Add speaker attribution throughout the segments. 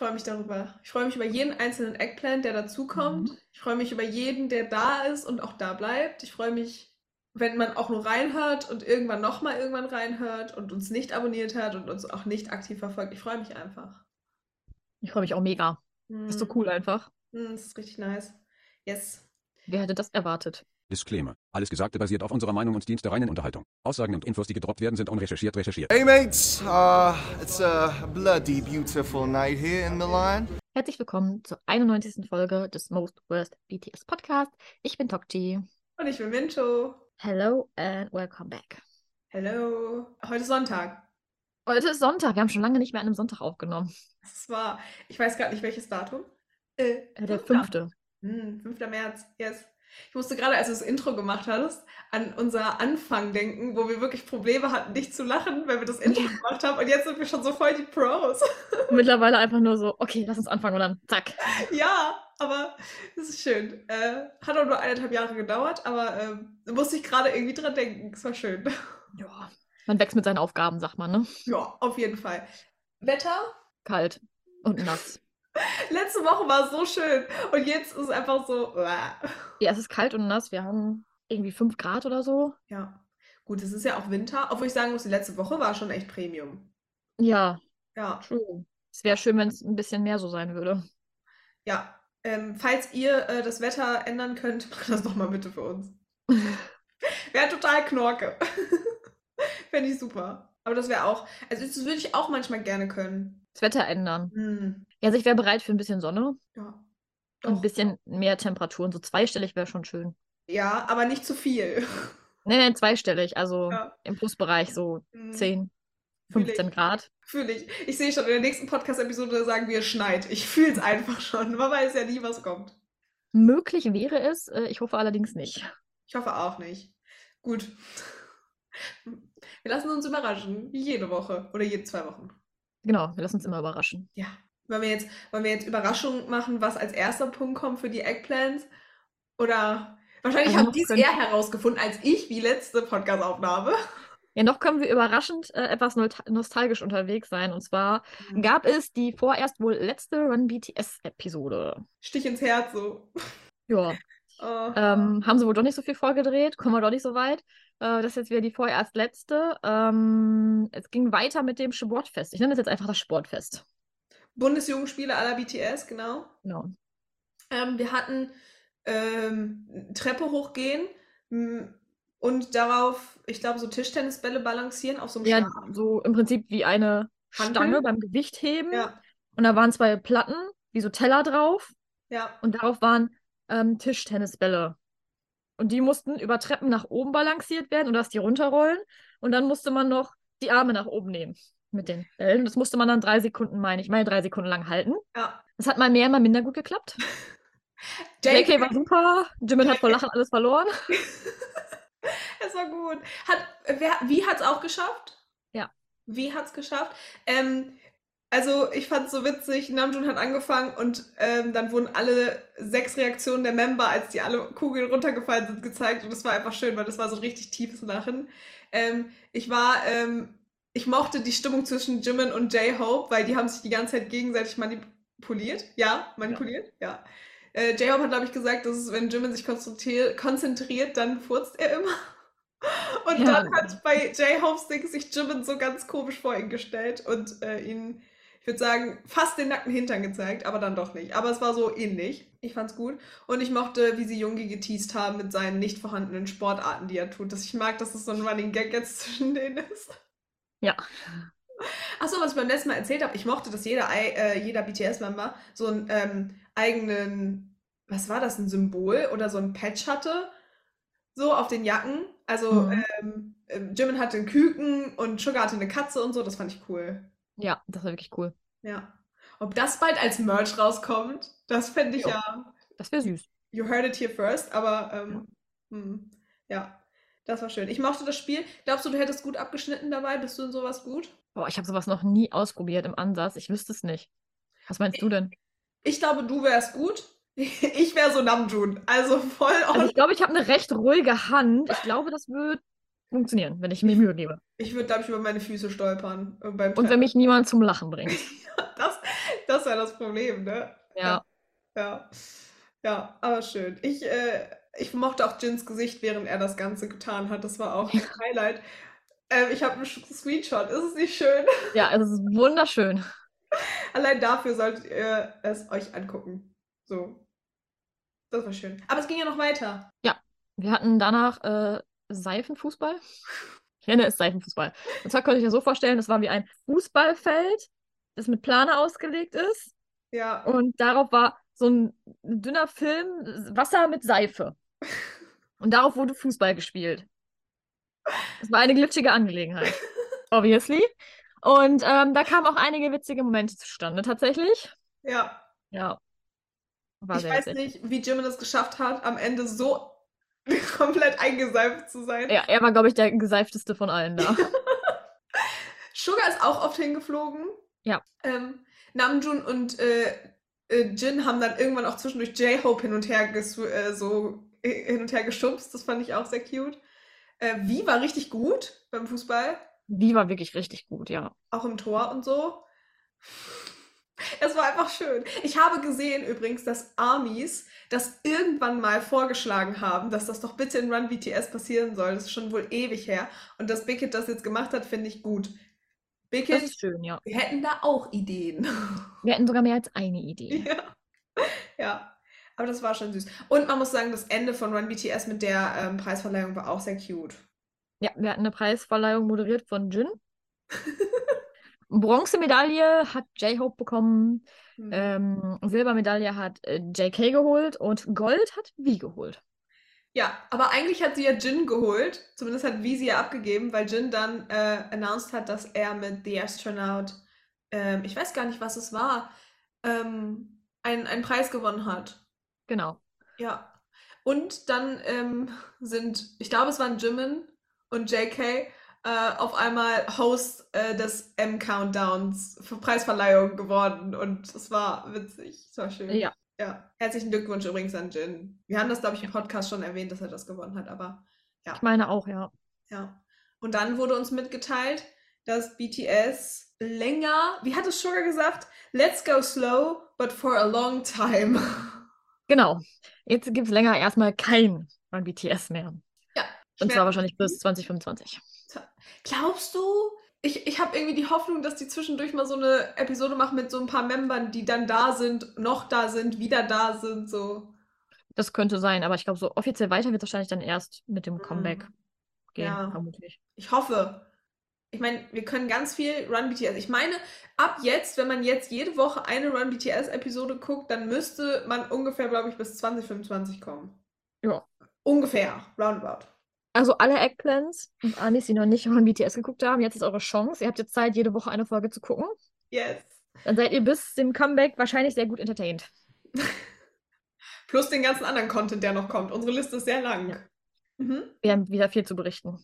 Speaker 1: freue mich darüber. Ich freue mich über jeden einzelnen Eggplant, der dazukommt.
Speaker 2: Mhm.
Speaker 1: Ich freue mich über jeden, der da ist und auch da bleibt. Ich freue mich, wenn man auch nur reinhört und irgendwann nochmal irgendwann reinhört und uns nicht abonniert hat und uns auch nicht aktiv verfolgt. Ich freue mich einfach.
Speaker 2: Ich freue mich auch mega. Das ist so
Speaker 1: Mm,
Speaker 2: cool einfach.
Speaker 1: mm, Das ist richtig nice. Yes.
Speaker 2: Wer hätte das erwartet?
Speaker 3: Disclaimer. Alles Gesagte basiert auf unserer Meinung und dient der reinen Unterhaltung. Aussagen und Infos, die gedroppt werden, sind unrecherchiert recherchiert.
Speaker 4: Hey mates, uh, it's a bloody beautiful night here in Milan.
Speaker 2: Herzlich willkommen zur 91. Folge des Most Worst BTS Podcast. Ich bin Tokji.
Speaker 1: Und ich bin Mincho.
Speaker 2: Hello and welcome back.
Speaker 1: Hello. Heute ist Sonntag.
Speaker 2: Heute ist Sonntag. Wir haben schon lange nicht mehr an einem Sonntag aufgenommen.
Speaker 1: Es war, ich weiß gar nicht welches Datum. Äh,
Speaker 2: Äh, Der fünfte.
Speaker 1: Hm, 5. März, yes. Ich musste gerade, als du das Intro gemacht hattest, an unser Anfang denken, wo wir wirklich Probleme hatten, nicht zu lachen, wenn wir das Intro gemacht haben. Und jetzt sind wir schon so voll die Pros.
Speaker 2: Mittlerweile einfach nur so, okay, lass uns anfangen und dann zack.
Speaker 1: ja, aber das ist schön. Äh, hat auch nur eineinhalb Jahre gedauert, aber da musste ich gerade irgendwie dran denken. Es war schön.
Speaker 2: Ja. Man wächst mit seinen Aufgaben, sagt man, ne?
Speaker 1: ja, auf jeden Fall. Wetter?
Speaker 2: Kalt und nass.
Speaker 1: Letzte Woche war es so schön. Und jetzt ist es einfach so.
Speaker 2: Ja, es ist kalt und nass. Wir haben irgendwie 5 Grad oder so.
Speaker 1: Ja. Gut, es ist ja auch Winter. Obwohl ich sagen muss, die letzte Woche war schon echt Premium.
Speaker 2: Ja,
Speaker 1: Ja.
Speaker 2: true. Es wäre schön, wenn es ein bisschen mehr so sein würde.
Speaker 1: Ja, ähm, falls ihr äh, das Wetter ändern könnt, macht das doch mal bitte für uns. Wäre total Knorke. Fände ich super. Aber das wäre auch, also das würde ich auch manchmal gerne können.
Speaker 2: Das Wetter ändern.
Speaker 1: Hm,
Speaker 2: Ja, also ich wäre bereit für ein bisschen Sonne
Speaker 1: ja.
Speaker 2: und
Speaker 1: Doch.
Speaker 2: ein bisschen mehr Temperaturen. So zweistellig wäre schon schön.
Speaker 1: Ja, aber nicht zu viel.
Speaker 2: Nee, nee, zweistellig. Also
Speaker 1: Ja.
Speaker 2: im Plusbereich so
Speaker 1: Hm,
Speaker 2: 10,
Speaker 1: fühl
Speaker 2: 15
Speaker 1: ich.
Speaker 2: Grad.
Speaker 1: Fühle ich. Ich sehe schon, in der nächsten Podcast-Episode sagen wir, es schneit. Ich fühle es einfach schon. Man weiß ja nie, was kommt.
Speaker 2: Möglich wäre es, äh, ich hoffe allerdings nicht.
Speaker 1: Ich hoffe auch nicht. Gut. Wir lassen uns überraschen. Wie jede Woche. Oder jede zwei Wochen.
Speaker 2: Genau, wir lassen uns immer überraschen.
Speaker 1: Ja. Wollen wir jetzt, wollen wir jetzt Überraschung machen, was als erster Punkt kommt für die Eggplants? Oder wahrscheinlich
Speaker 2: Also
Speaker 1: haben die es eher herausgefunden als ich, wie letzte Podcast-Aufnahme.
Speaker 2: Ja, noch können wir überraschend äh, etwas nostalgisch unterwegs sein. Und zwar gab es die vorerst wohl letzte Run BTS-Episode.
Speaker 1: Stich ins Herz so.
Speaker 2: Ja,
Speaker 1: Oh.
Speaker 2: ähm, haben sie wohl doch nicht so viel vorgedreht, kommen wir doch nicht so weit. Äh, das ist jetzt wieder die vorerst letzte. Ähm, es ging weiter mit dem Sportfest. Ich nenne das jetzt einfach das Sportfest.
Speaker 1: Bundesjugendspiele aller BTS, genau.
Speaker 2: Genau.
Speaker 1: Ähm, wir hatten ähm, Treppe hochgehen m, und darauf, ich glaube, so Tischtennisbälle balancieren auf so einem
Speaker 2: Ja,
Speaker 1: Stab.
Speaker 2: so im Prinzip wie eine
Speaker 1: Hanteln?
Speaker 2: Stange beim Gewichtheben.
Speaker 1: Ja,
Speaker 2: Und da waren zwei Platten, wie so Teller drauf.
Speaker 1: ja.
Speaker 2: Und darauf waren ähm, Tischtennisbälle. Und die mussten über Treppen nach oben balanciert werden und dass die runterrollen. Und dann musste man noch die Arme nach oben nehmen mit den Bällen. Das musste man dann drei Sekunden, meine ich, mal drei Sekunden lang halten.
Speaker 1: ja.
Speaker 2: Das hat mal mehr, mal minder gut geklappt. JK war super. Jimin hat vor Lachen alles verloren.
Speaker 1: Es war gut. Hat, wer, wie hat es auch geschafft?
Speaker 2: Ja.
Speaker 1: Wie hat es geschafft? Ähm, also, ich fand es so witzig. Namjoon hat angefangen und ähm, dann wurden alle sechs Reaktionen der Member, als die alle Kugeln runtergefallen sind, gezeigt. Und das war einfach schön, weil das war so ein richtig tiefes Lachen. Ähm, ich war, ähm, ich mochte die Stimmung zwischen Jimin und J-Hope, weil die haben sich die ganze Zeit gegenseitig manipuliert. Ja, manipuliert, ja. Äh, J-Hope hat, glaube ich, gesagt, dass es, wenn Jimin sich konzentriert, dann furzt er immer. Und
Speaker 2: Ja.
Speaker 1: dann hat bei J-Hopes Ding sich Jimin so ganz komisch vor ihn gestellt und äh, ihn, ich würde sagen, fast den nackten Hintern gezeigt, aber dann doch nicht. Aber es war so ähnlich. Ich fand's gut. Und ich mochte, wie sie Jungi geteased haben mit seinen nicht vorhandenen Sportarten, die er tut. Das, ich mag, dass es so ein Running Gag jetzt zwischen denen ist.
Speaker 2: Ja.
Speaker 1: Achso, was ich beim letzten Mal erzählt habe, ich mochte, dass jeder, äh, jeder BTS-Member so einen ähm, eigenen, was war das, ein Symbol oder so ein Patch hatte, so auf den Jacken. Also
Speaker 2: Mhm.
Speaker 1: ähm, ähm, Jimin hatte einen Küken und Sugar hatte eine Katze und so, das fand ich cool.
Speaker 2: Ja, das war wirklich cool.
Speaker 1: Ja. Ob das bald als Merch rauskommt, das fände ich
Speaker 2: Jo.
Speaker 1: ja,
Speaker 2: Das wäre süß.
Speaker 1: you heard it here first, aber ähm, hm, ja, das war schön. Ich mochte das Spiel. Glaubst du, du hättest gut abgeschnitten dabei? Bist du in sowas gut?
Speaker 2: Boah, ich habe sowas noch nie ausprobiert im Ansatz. Ich wüsste es nicht. Was meinst du denn?
Speaker 1: Ich glaube, du wärst gut. Ich wäre so Namjoon. Also voll
Speaker 2: Also
Speaker 1: on.
Speaker 2: ich glaube, ich habe eine recht ruhige Hand. Ich glaube, das wird funktionieren, wenn ich mir Mühe gebe.
Speaker 1: Ich würde, glaube ich, über meine Füße stolpern. Beim
Speaker 2: Und wenn mich niemand zum Lachen bringt.
Speaker 1: das, Das ja das Problem, ne?
Speaker 2: Ja.
Speaker 1: Ja. Ja, aber schön. Ich, äh, ich mochte auch Jins Gesicht, während er das Ganze getan hat. Das war auch ein Highlight. Ähm, ich habe einen Screenshot. Ist es nicht schön?
Speaker 2: Ja, es ist wunderschön.
Speaker 1: Allein dafür solltet ihr es euch angucken. So. Das war schön. Aber es ging ja noch weiter.
Speaker 2: Wir hatten danach äh, Seifenfußball. Ich nenne es Seifenfußball. Und zwar konnte ich mir so vorstellen, das war wie ein Fußballfeld, das mit Plane ausgelegt ist.
Speaker 1: Ja.
Speaker 2: Und darauf war so ein dünner Film Wasser mit Seife. Und darauf wurde Fußball gespielt. Es war eine glitschige Angelegenheit. Obviously. Und ähm, da kamen auch einige witzige Momente zustande, tatsächlich.
Speaker 1: Ja.
Speaker 2: Ja. War
Speaker 1: Ich weiß
Speaker 2: witzig.
Speaker 1: nicht, wie Jimin es geschafft hat, am Ende so komplett eingeseift zu sein.
Speaker 2: Ja, er war, glaube ich, der geseifteste von allen da.
Speaker 1: Sugar ist auch oft hingeflogen.
Speaker 2: Ja.
Speaker 1: Ähm, Namjoon und äh, äh, Jin haben dann irgendwann auch zwischendurch J-Hope hin und her äh, so äh, hin und her geschubst. Das fand ich auch sehr cute. Äh, Wie war richtig gut beim Fußball,
Speaker 2: Die war wirklich richtig gut, ja.
Speaker 1: auch im Tor und so. Es war einfach schön. Ich habe gesehen übrigens, dass Armies das irgendwann mal vorgeschlagen haben, dass das doch bitte in Run BTS passieren soll. Das ist schon wohl ewig her. Und dass Bickett das jetzt gemacht hat, finde ich gut.
Speaker 2: Das
Speaker 1: Bickett,
Speaker 2: ist schön, ja.
Speaker 1: wir hätten da auch Ideen.
Speaker 2: Wir hatten sogar mehr als eine Idee.
Speaker 1: Ja. Ja. Aber das war schon süß. Und man muss sagen, das Ende von Run BTS mit der ähm, Preisverleihung war auch sehr cute.
Speaker 2: Ja, wir hatten eine Preisverleihung moderiert von Jin. Bronzemedaille hat J-Hope bekommen.
Speaker 1: Hm.
Speaker 2: Ähm, Silbermedaille hat äh, JK geholt und Gold hat V geholt.
Speaker 1: Ja, aber eigentlich hat sie ja Jin geholt. Zumindest hat V sie ja abgegeben, weil Jin dann äh, announced hat, dass er mit The Astronaut, ähm, ich weiß gar nicht, was es war, ähm, einen, einen Preis gewonnen hat.
Speaker 2: Genau.
Speaker 1: Ja. Und dann ähm, sind, ich glaube, es waren Jimin und JK äh, auf einmal Host äh, des M-Countdowns für Preisverleihung geworden. Und es war witzig. Es war schön.
Speaker 2: Ja.
Speaker 1: Ja. Herzlichen Glückwunsch übrigens an Jin. Wir haben das, glaube ich, im Podcast schon erwähnt, dass er das gewonnen hat, aber
Speaker 2: Ich meine auch, ja.
Speaker 1: ja. Und dann wurde uns mitgeteilt, dass BTS länger, wie hat es Sugar gesagt? Let's go slow, but for a long time.
Speaker 2: Genau. Jetzt gibt es länger erstmal kein BTS mehr.
Speaker 1: Ja.
Speaker 2: Und zwar wahrscheinlich bis 2025.
Speaker 1: Glaubst du? Ich, ich habe irgendwie die Hoffnung, dass die zwischendurch mal so eine Episode machen mit so ein paar Membern, die dann da sind, noch da sind, wieder da sind, so.
Speaker 2: Das könnte sein, aber ich glaube, so offiziell weiter wird es wahrscheinlich dann erst mit dem Comeback gehen,
Speaker 1: Ja.
Speaker 2: vermutlich.
Speaker 1: Ich hoffe. Ich meine, wir können ganz viel Run BTS. Ich meine, ab jetzt, wenn man jetzt jede Woche eine Run BTS Episode guckt, dann müsste man ungefähr, glaube ich, bis 2025 kommen.
Speaker 2: Ja.
Speaker 1: Ungefähr, roundabout.
Speaker 2: Also alle Eggplants und Anis, die noch nicht Run BTS geguckt haben, jetzt ist eure Chance. Ihr habt jetzt Zeit, jede Woche eine Folge zu gucken.
Speaker 1: Yes.
Speaker 2: Dann seid ihr bis zum Comeback wahrscheinlich sehr gut entertained.
Speaker 1: Plus den ganzen anderen Content, der noch kommt. Unsere Liste ist sehr lang.
Speaker 2: Ja.
Speaker 1: Mhm.
Speaker 2: Wir haben wieder viel zu berichten.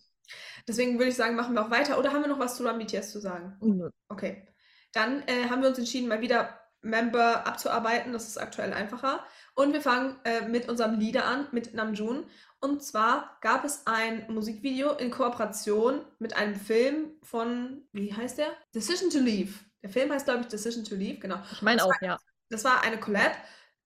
Speaker 1: Deswegen würde ich sagen, machen wir auch weiter. Oder haben wir noch was zu Run BTS zu sagen?
Speaker 2: Nö.
Speaker 1: Okay. Dann äh, haben wir uns entschieden, mal wieder Member abzuarbeiten. Das ist aktuell einfacher. Und wir fangen äh, mit unserem Lieder an, mit Namjoon. Und zwar gab es ein Musikvideo in Kooperation mit einem Film von, wie heißt der? Decision to Leave. Der Film heißt, glaube ich, Decision to Leave, genau.
Speaker 2: Ich meine auch, ja.
Speaker 1: Das war eine Collab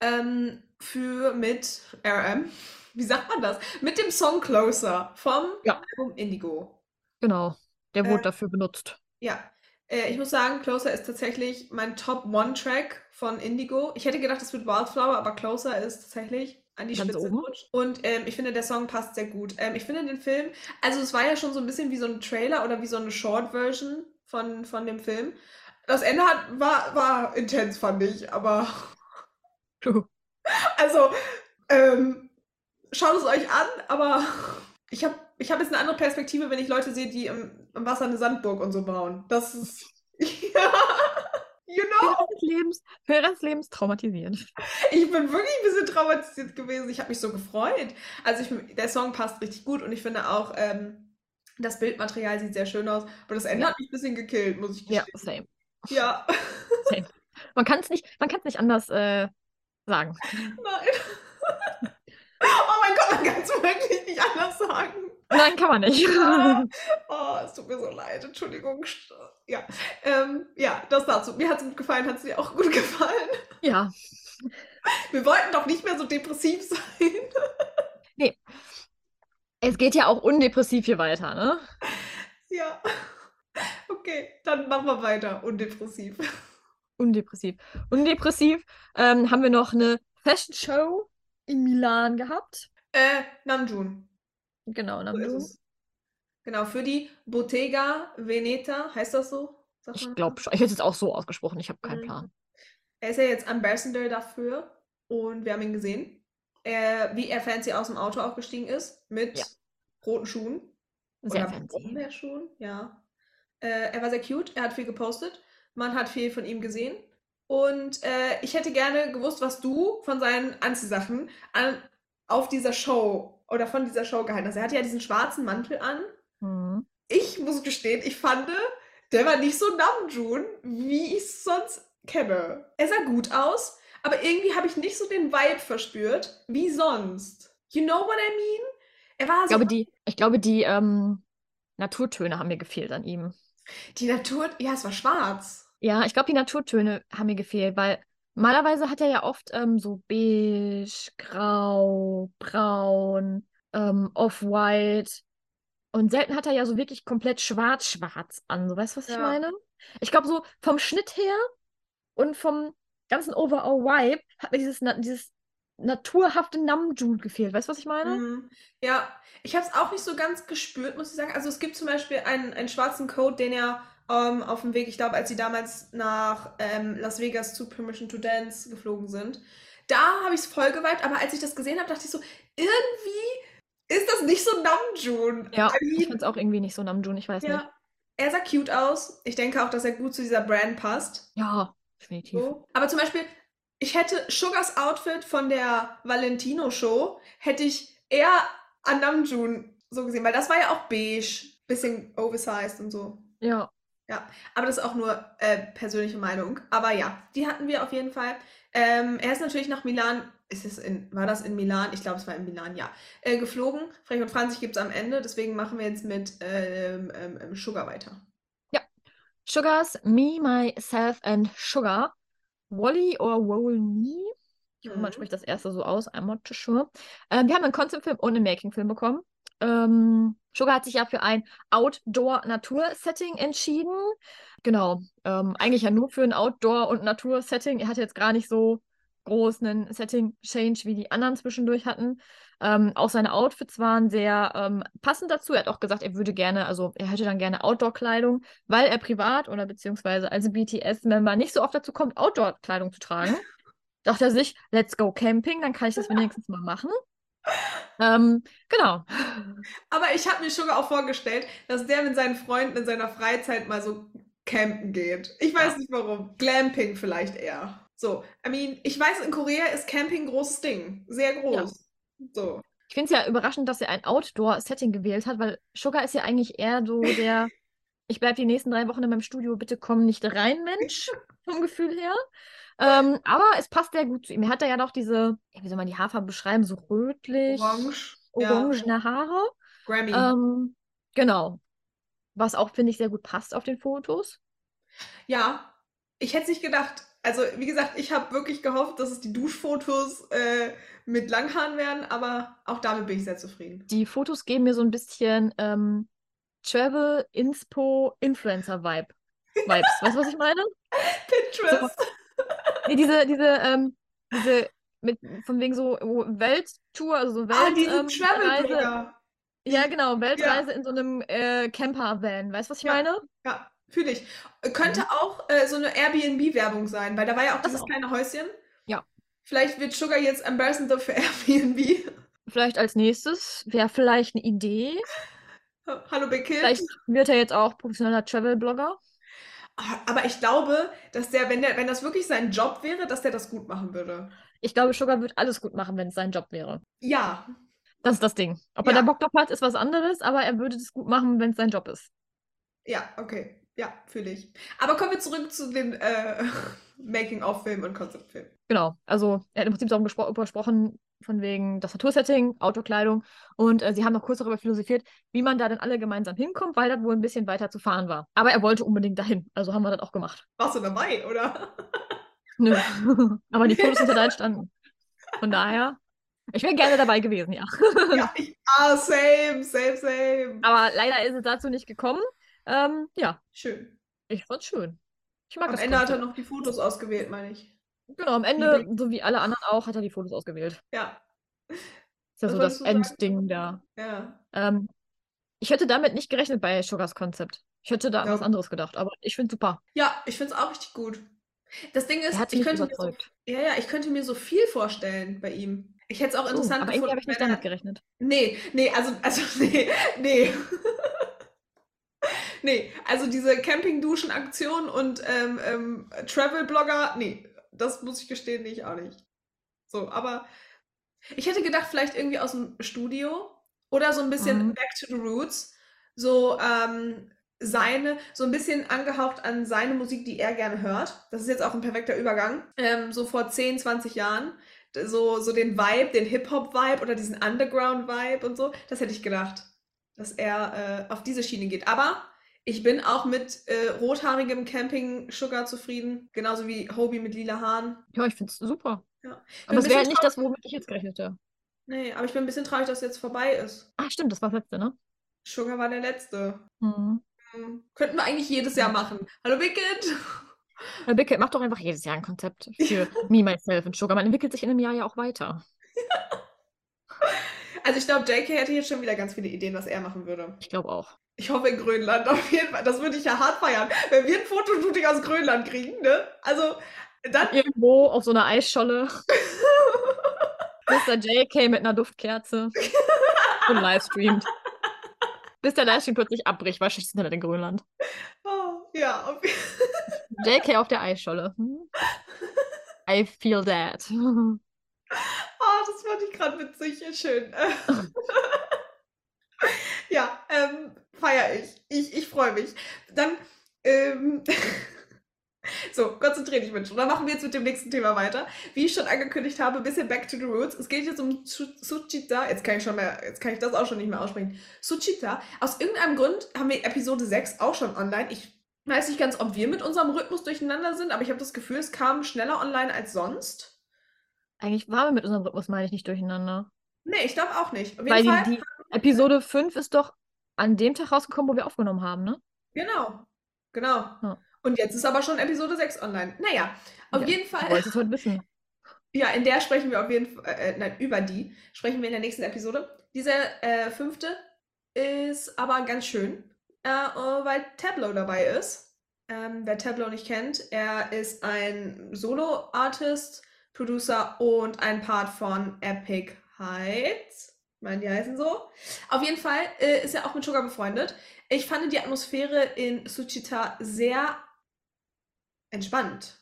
Speaker 1: ähm, für mit RM. Wie sagt man das? Mit dem Song Closer vom
Speaker 2: Ja.
Speaker 1: Album Indigo.
Speaker 2: Genau. Der wurde
Speaker 1: Äh,
Speaker 2: dafür benutzt.
Speaker 1: Ja, äh, ich muss sagen, Closer ist tatsächlich mein Top-One-Track von Indigo. Ich hätte gedacht, es wird Wildflower, aber Closer ist tatsächlich an die
Speaker 2: Ganz
Speaker 1: Spitze
Speaker 2: oben.
Speaker 1: gerutscht. Und ähm, ich finde, der Song passt sehr gut. Ähm, ich finde den Film, also es war ja schon so ein bisschen wie so ein Trailer oder wie so eine Short-Version von, von dem Film. Das Ende hat, war, war intens, fand ich, aber also, ähm, schaut es euch an, aber ich habe ich hab jetzt eine andere Perspektive, wenn ich Leute sehe, die im, im Wasser eine Sandburg und so bauen. Das ist. ja. You know?
Speaker 2: des Lebens, des Lebens traumatisiert.
Speaker 1: Ich bin wirklich ein bisschen traumatisiert gewesen. Ich habe mich so gefreut. Also, ich, der Song passt richtig gut und ich finde auch, ähm, das Bildmaterial sieht sehr schön aus. Aber das Ende
Speaker 2: Ja.
Speaker 1: hat mich ein bisschen gekillt, muss ich
Speaker 2: Ja,
Speaker 1: gestehen.
Speaker 2: same.
Speaker 1: Ja.
Speaker 2: same. Man kann es nicht, man kann's nicht anders äh, sagen.
Speaker 1: Nein. oh mein Gott, man kann es wirklich nicht anders sagen.
Speaker 2: Nein, kann man nicht.
Speaker 1: Ah, oh, es tut mir so leid, Entschuldigung. Ja, ähm, ja das dazu. Mir hat es gut gefallen, hat es dir auch gut gefallen?
Speaker 2: Ja.
Speaker 1: Wir wollten doch nicht mehr so depressiv sein.
Speaker 2: Nee. Es geht ja auch undepressiv hier weiter, ne?
Speaker 1: Ja. Okay, dann machen wir weiter. Undepressiv.
Speaker 2: Undepressiv. Undepressiv ähm, haben wir noch eine Fashion Show in Milan gehabt.
Speaker 1: Äh, Namjoon.
Speaker 2: Genau,
Speaker 1: So
Speaker 2: Namjoon.
Speaker 1: ist es. Genau, für die Bottega Veneta, heißt das so?
Speaker 2: Ich glaube schon. Ich hätte es auch so ausgesprochen, ich habe keinen
Speaker 1: Mhm.
Speaker 2: Plan.
Speaker 1: Er ist ja jetzt Ambassador dafür und wir haben ihn gesehen, er, wie er fancy aus dem Auto aufgestiegen ist mit
Speaker 2: Ja.
Speaker 1: roten Schuhen.
Speaker 2: Sehr
Speaker 1: Oder
Speaker 2: fancy.
Speaker 1: Brombeerschuhen, ja. Äh, er war sehr cute, er hat viel gepostet, man hat viel von ihm gesehen. Und äh, ich hätte gerne gewusst, was du von seinen Anziehsachen an, auf dieser Show oder von dieser Show gehalten hast. Er hatte ja diesen schwarzen Mantel an.
Speaker 2: Mhm.
Speaker 1: Ich muss gestehen, ich fand, der war nicht so Namjoon, wie ich es sonst kenne. Er sah gut aus, aber irgendwie habe ich nicht so den Vibe verspürt, wie sonst. You know what I mean? Er war
Speaker 2: Ich
Speaker 1: so
Speaker 2: glaube, die, ich glaube, die ähm, Naturtöne haben mir gefehlt an ihm.
Speaker 1: Die Natur, ja, es war schwarz.
Speaker 2: Ja, ich glaube, die Naturtöne haben mir gefehlt, weil normalerweise hat er ja oft ähm, so beige, grau, braun, ähm, off-white. Und selten hat er ja so wirklich komplett schwarz-schwarz an. So, weißt du, was ich
Speaker 1: Ja.
Speaker 2: meine? Ich glaube, so vom Schnitt her und vom ganzen Overall-Vibe hat mir dieses, dieses naturhafte Namjoon gefehlt. Weißt du, was ich meine?
Speaker 1: Mhm. Ja, ich habe es auch nicht so ganz gespürt, muss ich sagen. Also es gibt zum Beispiel einen, einen schwarzen Code, den er ähm, auf dem Weg, ich glaube, als sie damals nach ähm, Las Vegas zu Permission to Dance geflogen sind, da habe ich es voll geweibt, aber als ich das gesehen habe, dachte ich so, irgendwie ist das nicht so Namjoon.
Speaker 2: Ja,
Speaker 1: I
Speaker 2: ich
Speaker 1: mean,
Speaker 2: finde es auch irgendwie nicht so Namjoon, ich weiß nicht.
Speaker 1: ja. Er sah cute aus. Ich denke auch, dass er gut zu dieser Brand passt.
Speaker 2: Ja, definitiv.
Speaker 1: So. Aber zum Beispiel, ich hätte Sugars Outfit von der Valentino Show, hätte ich eher an Namjoon so gesehen, weil das war ja auch beige, bisschen oversized und so.
Speaker 2: Ja.
Speaker 1: Ja, aber das ist auch nur äh, persönliche Meinung. Aber ja, die hatten wir auf jeden Fall. Ähm, er ist natürlich nach Milan, ist es in, war das in Milan? Ich glaube, es war in Milan, ja. Äh, geflogen. Frech und Franzig gibt es am Ende, deswegen machen wir jetzt mit ähm, ähm, ähm, Sugar weiter.
Speaker 2: Sugars, Me, Myself and Sugar. Wally or Wolny. Ich hoffe, man
Speaker 1: Mhm.
Speaker 2: spricht das erste so aus. I'm not sure. Ähm, wir haben einen Concept-Film und einen Making-Film bekommen. Ähm, Sugar hat sich ja für ein Outdoor-Natur-Setting entschieden. Genau. Ähm, eigentlich ja nur für ein Outdoor- und Natur-Setting. Er hatte jetzt gar nicht so groß einen Setting-Change, wie die anderen zwischendurch hatten. Ähm, auch seine Outfits waren sehr ähm, passend dazu. Er hat auch gesagt, er würde gerne, also er hätte dann gerne Outdoor-Kleidung, weil er privat oder beziehungsweise als BTS-Member nicht so oft dazu kommt, Outdoor-Kleidung zu tragen. Dachte er sich, let's go camping, dann kann ich das wenigstens mal machen. Ähm, genau.
Speaker 1: Aber ich habe mir Sugar auch vorgestellt, dass der mit seinen Freunden in seiner Freizeit mal so campen geht. Ich weiß
Speaker 2: Ja.
Speaker 1: nicht warum. Glamping vielleicht eher. So, I mean, ich weiß, in Korea ist Camping ein großes Ding. Sehr groß. So.
Speaker 2: Ich finde es ja überraschend, dass er ein Outdoor-Setting gewählt hat, weil Sugar ist ja eigentlich eher so der, ich bleibe die nächsten drei Wochen in meinem Studio, bitte komm nicht rein, Mensch, vom Gefühl her. Ähm, aber es passt sehr gut zu ihm. Er hat da ja noch diese, ja, wie soll man die Haarfarbe beschreiben, so rötlich,
Speaker 1: Orange. Ja.
Speaker 2: orangene Haare.
Speaker 1: Grammy.
Speaker 2: Ähm, genau. Was auch, finde ich, sehr gut passt auf den Fotos.
Speaker 1: Ja, ich hätte es nicht gedacht. Also, wie gesagt, ich habe wirklich gehofft, dass es die Duschfotos äh, mit Langhaaren werden, aber auch damit bin ich sehr zufrieden.
Speaker 2: Die Fotos geben mir so ein bisschen ähm, Travel, Inspo, Influencer-Vibe. Vibes. Weißt du, was ich meine?
Speaker 1: Pinterest.
Speaker 2: Nee, diese, diese, ähm, diese, mit, von wegen so Welttour, also so Welt,
Speaker 1: Ah, diese
Speaker 2: ähm.
Speaker 1: Travel-Blogger.
Speaker 2: Ja, genau, Weltreise in so einem äh, Camper-Van. Weißt du, was ich
Speaker 1: Ja.
Speaker 2: meine?
Speaker 1: Ja, fühle ich. Könnte auch äh, so eine Airbnb-Werbung sein, weil da war ja auch
Speaker 2: Das
Speaker 1: dieses
Speaker 2: auch.
Speaker 1: kleine Häuschen.
Speaker 2: Ja.
Speaker 1: Vielleicht wird Sugar jetzt Ambassador für Airbnb.
Speaker 2: Vielleicht als nächstes wäre vielleicht eine Idee.
Speaker 1: Hallo Big Kid.
Speaker 2: Vielleicht wird er jetzt auch professioneller Travel-Blogger.
Speaker 1: Aber ich glaube, dass der, wenn der, wenn das wirklich sein Job wäre, dass der das gut machen würde.
Speaker 2: Ich glaube, Sugar wird alles gut machen, wenn es sein Job wäre.
Speaker 1: Ja,
Speaker 2: Das ist das Ding. Ob er
Speaker 1: Ja.
Speaker 2: da Bock drauf hat, ist was anderes, aber er würde das gut machen, wenn es sein Job ist.
Speaker 1: ja, okay. Ja, fühle ich. Aber kommen wir zurück zu den äh, Making-of-Filmen und Konzeptfilmen.
Speaker 2: Genau. Also, er hat im Prinzip darum gespro gesprochen, von wegen das Natursetting, Autokleidung. Und äh, sie haben noch kurz darüber philosophiert, wie man da dann alle gemeinsam hinkommt, weil das wohl ein bisschen weiter zu fahren war. Aber er wollte unbedingt dahin. Also haben wir das auch gemacht.
Speaker 1: Warst du dabei, oder?
Speaker 2: Nö. Aber die Fotos sind da entstanden. Von daher, ich wäre gerne dabei gewesen, ja.
Speaker 1: ja, ich, ah, same, same, same.
Speaker 2: Aber leider ist es dazu nicht gekommen. Ähm, ja.
Speaker 1: Schön.
Speaker 2: Ich fand's schön. Ich mag
Speaker 1: Am
Speaker 2: das
Speaker 1: Ende hat er
Speaker 2: Konzept.
Speaker 1: noch die Fotos ausgewählt, meine ich.
Speaker 2: Genau, am Ende, so wie alle anderen auch, hat er die Fotos ausgewählt.
Speaker 1: Ja.
Speaker 2: Ist ja
Speaker 1: Was
Speaker 2: so das? Endding da.
Speaker 1: Ja.
Speaker 2: Ähm, ich hätte damit nicht gerechnet bei Sugars Konzept. Ich hätte da
Speaker 1: Ja.
Speaker 2: was anderes gedacht, aber ich finde super.
Speaker 1: Ja, ich finde es auch richtig gut. Das Ding ist, ich könnte, mir so, ja, ja, ich könnte mir so viel vorstellen bei ihm. Ich hätte es auch
Speaker 2: Oh,
Speaker 1: interessant
Speaker 2: aber irgendwie
Speaker 1: gefunden,
Speaker 2: habe ich nicht damit gerechnet.
Speaker 1: Nee, nee, also, also, nee, nee. nee, also diese Camping-Duschen-Aktion und ähm, ähm, Travel-Blogger, nee, das muss ich gestehen, nee, ich auch nicht. So, aber ich hätte gedacht, vielleicht irgendwie aus dem Studio oder so ein bisschen
Speaker 2: Mhm.
Speaker 1: back to the roots. So, ähm, seine, so ein bisschen angehaucht an seine Musik, die er gerne hört. Das ist jetzt auch ein perfekter Übergang. Ähm, so vor 10, 20 Jahren. So, so den Vibe, den Hip-Hop-Vibe oder diesen Underground-Vibe und so. Das hätte ich gedacht, dass er äh, auf diese Schiene geht. Aber ich bin auch mit äh, rothaarigem Camping-Sugar zufrieden. Genauso wie Hobie mit lila Haaren.
Speaker 2: Ja, ich finde es super.
Speaker 1: Ja.
Speaker 2: Aber es wäre halt nicht das, womit ich jetzt gerechnet hätte.
Speaker 1: Nee, aber ich bin ein bisschen traurig, dass es jetzt vorbei ist.
Speaker 2: Ah, stimmt, das war das letzte, ne?
Speaker 1: Sugar war der letzte.
Speaker 2: Mhm.
Speaker 1: Hm. Könnten wir eigentlich jedes Jahr machen. Hallo Wicked!
Speaker 2: Herr Bicke, mach doch einfach jedes Jahr ein Konzept für Me, Myself und Sugar. Man entwickelt sich in einem Jahr ja auch weiter.
Speaker 1: Also ich glaube, JK hätte jetzt schon wieder ganz viele Ideen, was er machen würde.
Speaker 2: Ich glaube auch.
Speaker 1: Ich hoffe in Grönland auf jeden Fall. Das würde ich ja hart feiern. Wenn wir ein Fotoshooting aus Grönland kriegen, ne? Also, dann.
Speaker 2: Irgendwo auf so einer Eisscholle. Mr. JK mit einer Duftkerze und livestreamt. Bis der Livestream plötzlich abbricht, weil schlechtes Internet in Grönland.
Speaker 1: Oh, ja, auf,
Speaker 2: JK auf der Eisscholle. Hm? I feel that.
Speaker 1: oh, das fand ich gerade witzig. Schön. ja, ähm, feier ich. Ich, ich freue mich. Dann, ähm, so, konzentriere dich, Mensch. Und dann machen wir jetzt mit dem nächsten Thema weiter. Wie ich schon angekündigt habe, ein bisschen back to the roots. Es geht jetzt um Su- Suchita. Jetzt kann ich schon mehr, jetzt kann ich das auch schon nicht mehr aussprechen. Suchita. Aus irgendeinem Grund haben wir Episode 6 auch schon online. Ich weiß nicht ganz, ob wir mit unserem Rhythmus durcheinander sind, aber ich habe das Gefühl, es kam schneller online als sonst.
Speaker 2: Eigentlich waren wir mit unserem Rhythmus, meine ich, nicht durcheinander.
Speaker 1: Nee, ich glaube auch nicht. Auf jeden
Speaker 2: Weil
Speaker 1: Fall.
Speaker 2: die, die Episode 5 ist doch an dem Tag rausgekommen, wo wir aufgenommen haben, ne?
Speaker 1: Genau, genau.
Speaker 2: Ja.
Speaker 1: Und jetzt ist aber schon Episode 6 online. Naja, auf
Speaker 2: Ja,
Speaker 1: jeden Fall.
Speaker 2: wolltest es heute wissen.
Speaker 1: Ja, in der sprechen wir auf jeden Fall, äh, nein, über die sprechen wir in der nächsten Episode. Diese äh, fünfte ist aber ganz schön, äh, äh, weil Tableau dabei ist. Ähm, wer Tableau nicht kennt, er ist ein Solo-Artist, Producer und ein Part von Epic Heights. Meine, die heißen so. Auf jeden Fall äh, ist er auch mit Sugar befreundet. Ich fand die Atmosphäre in Suchita sehr entspannt.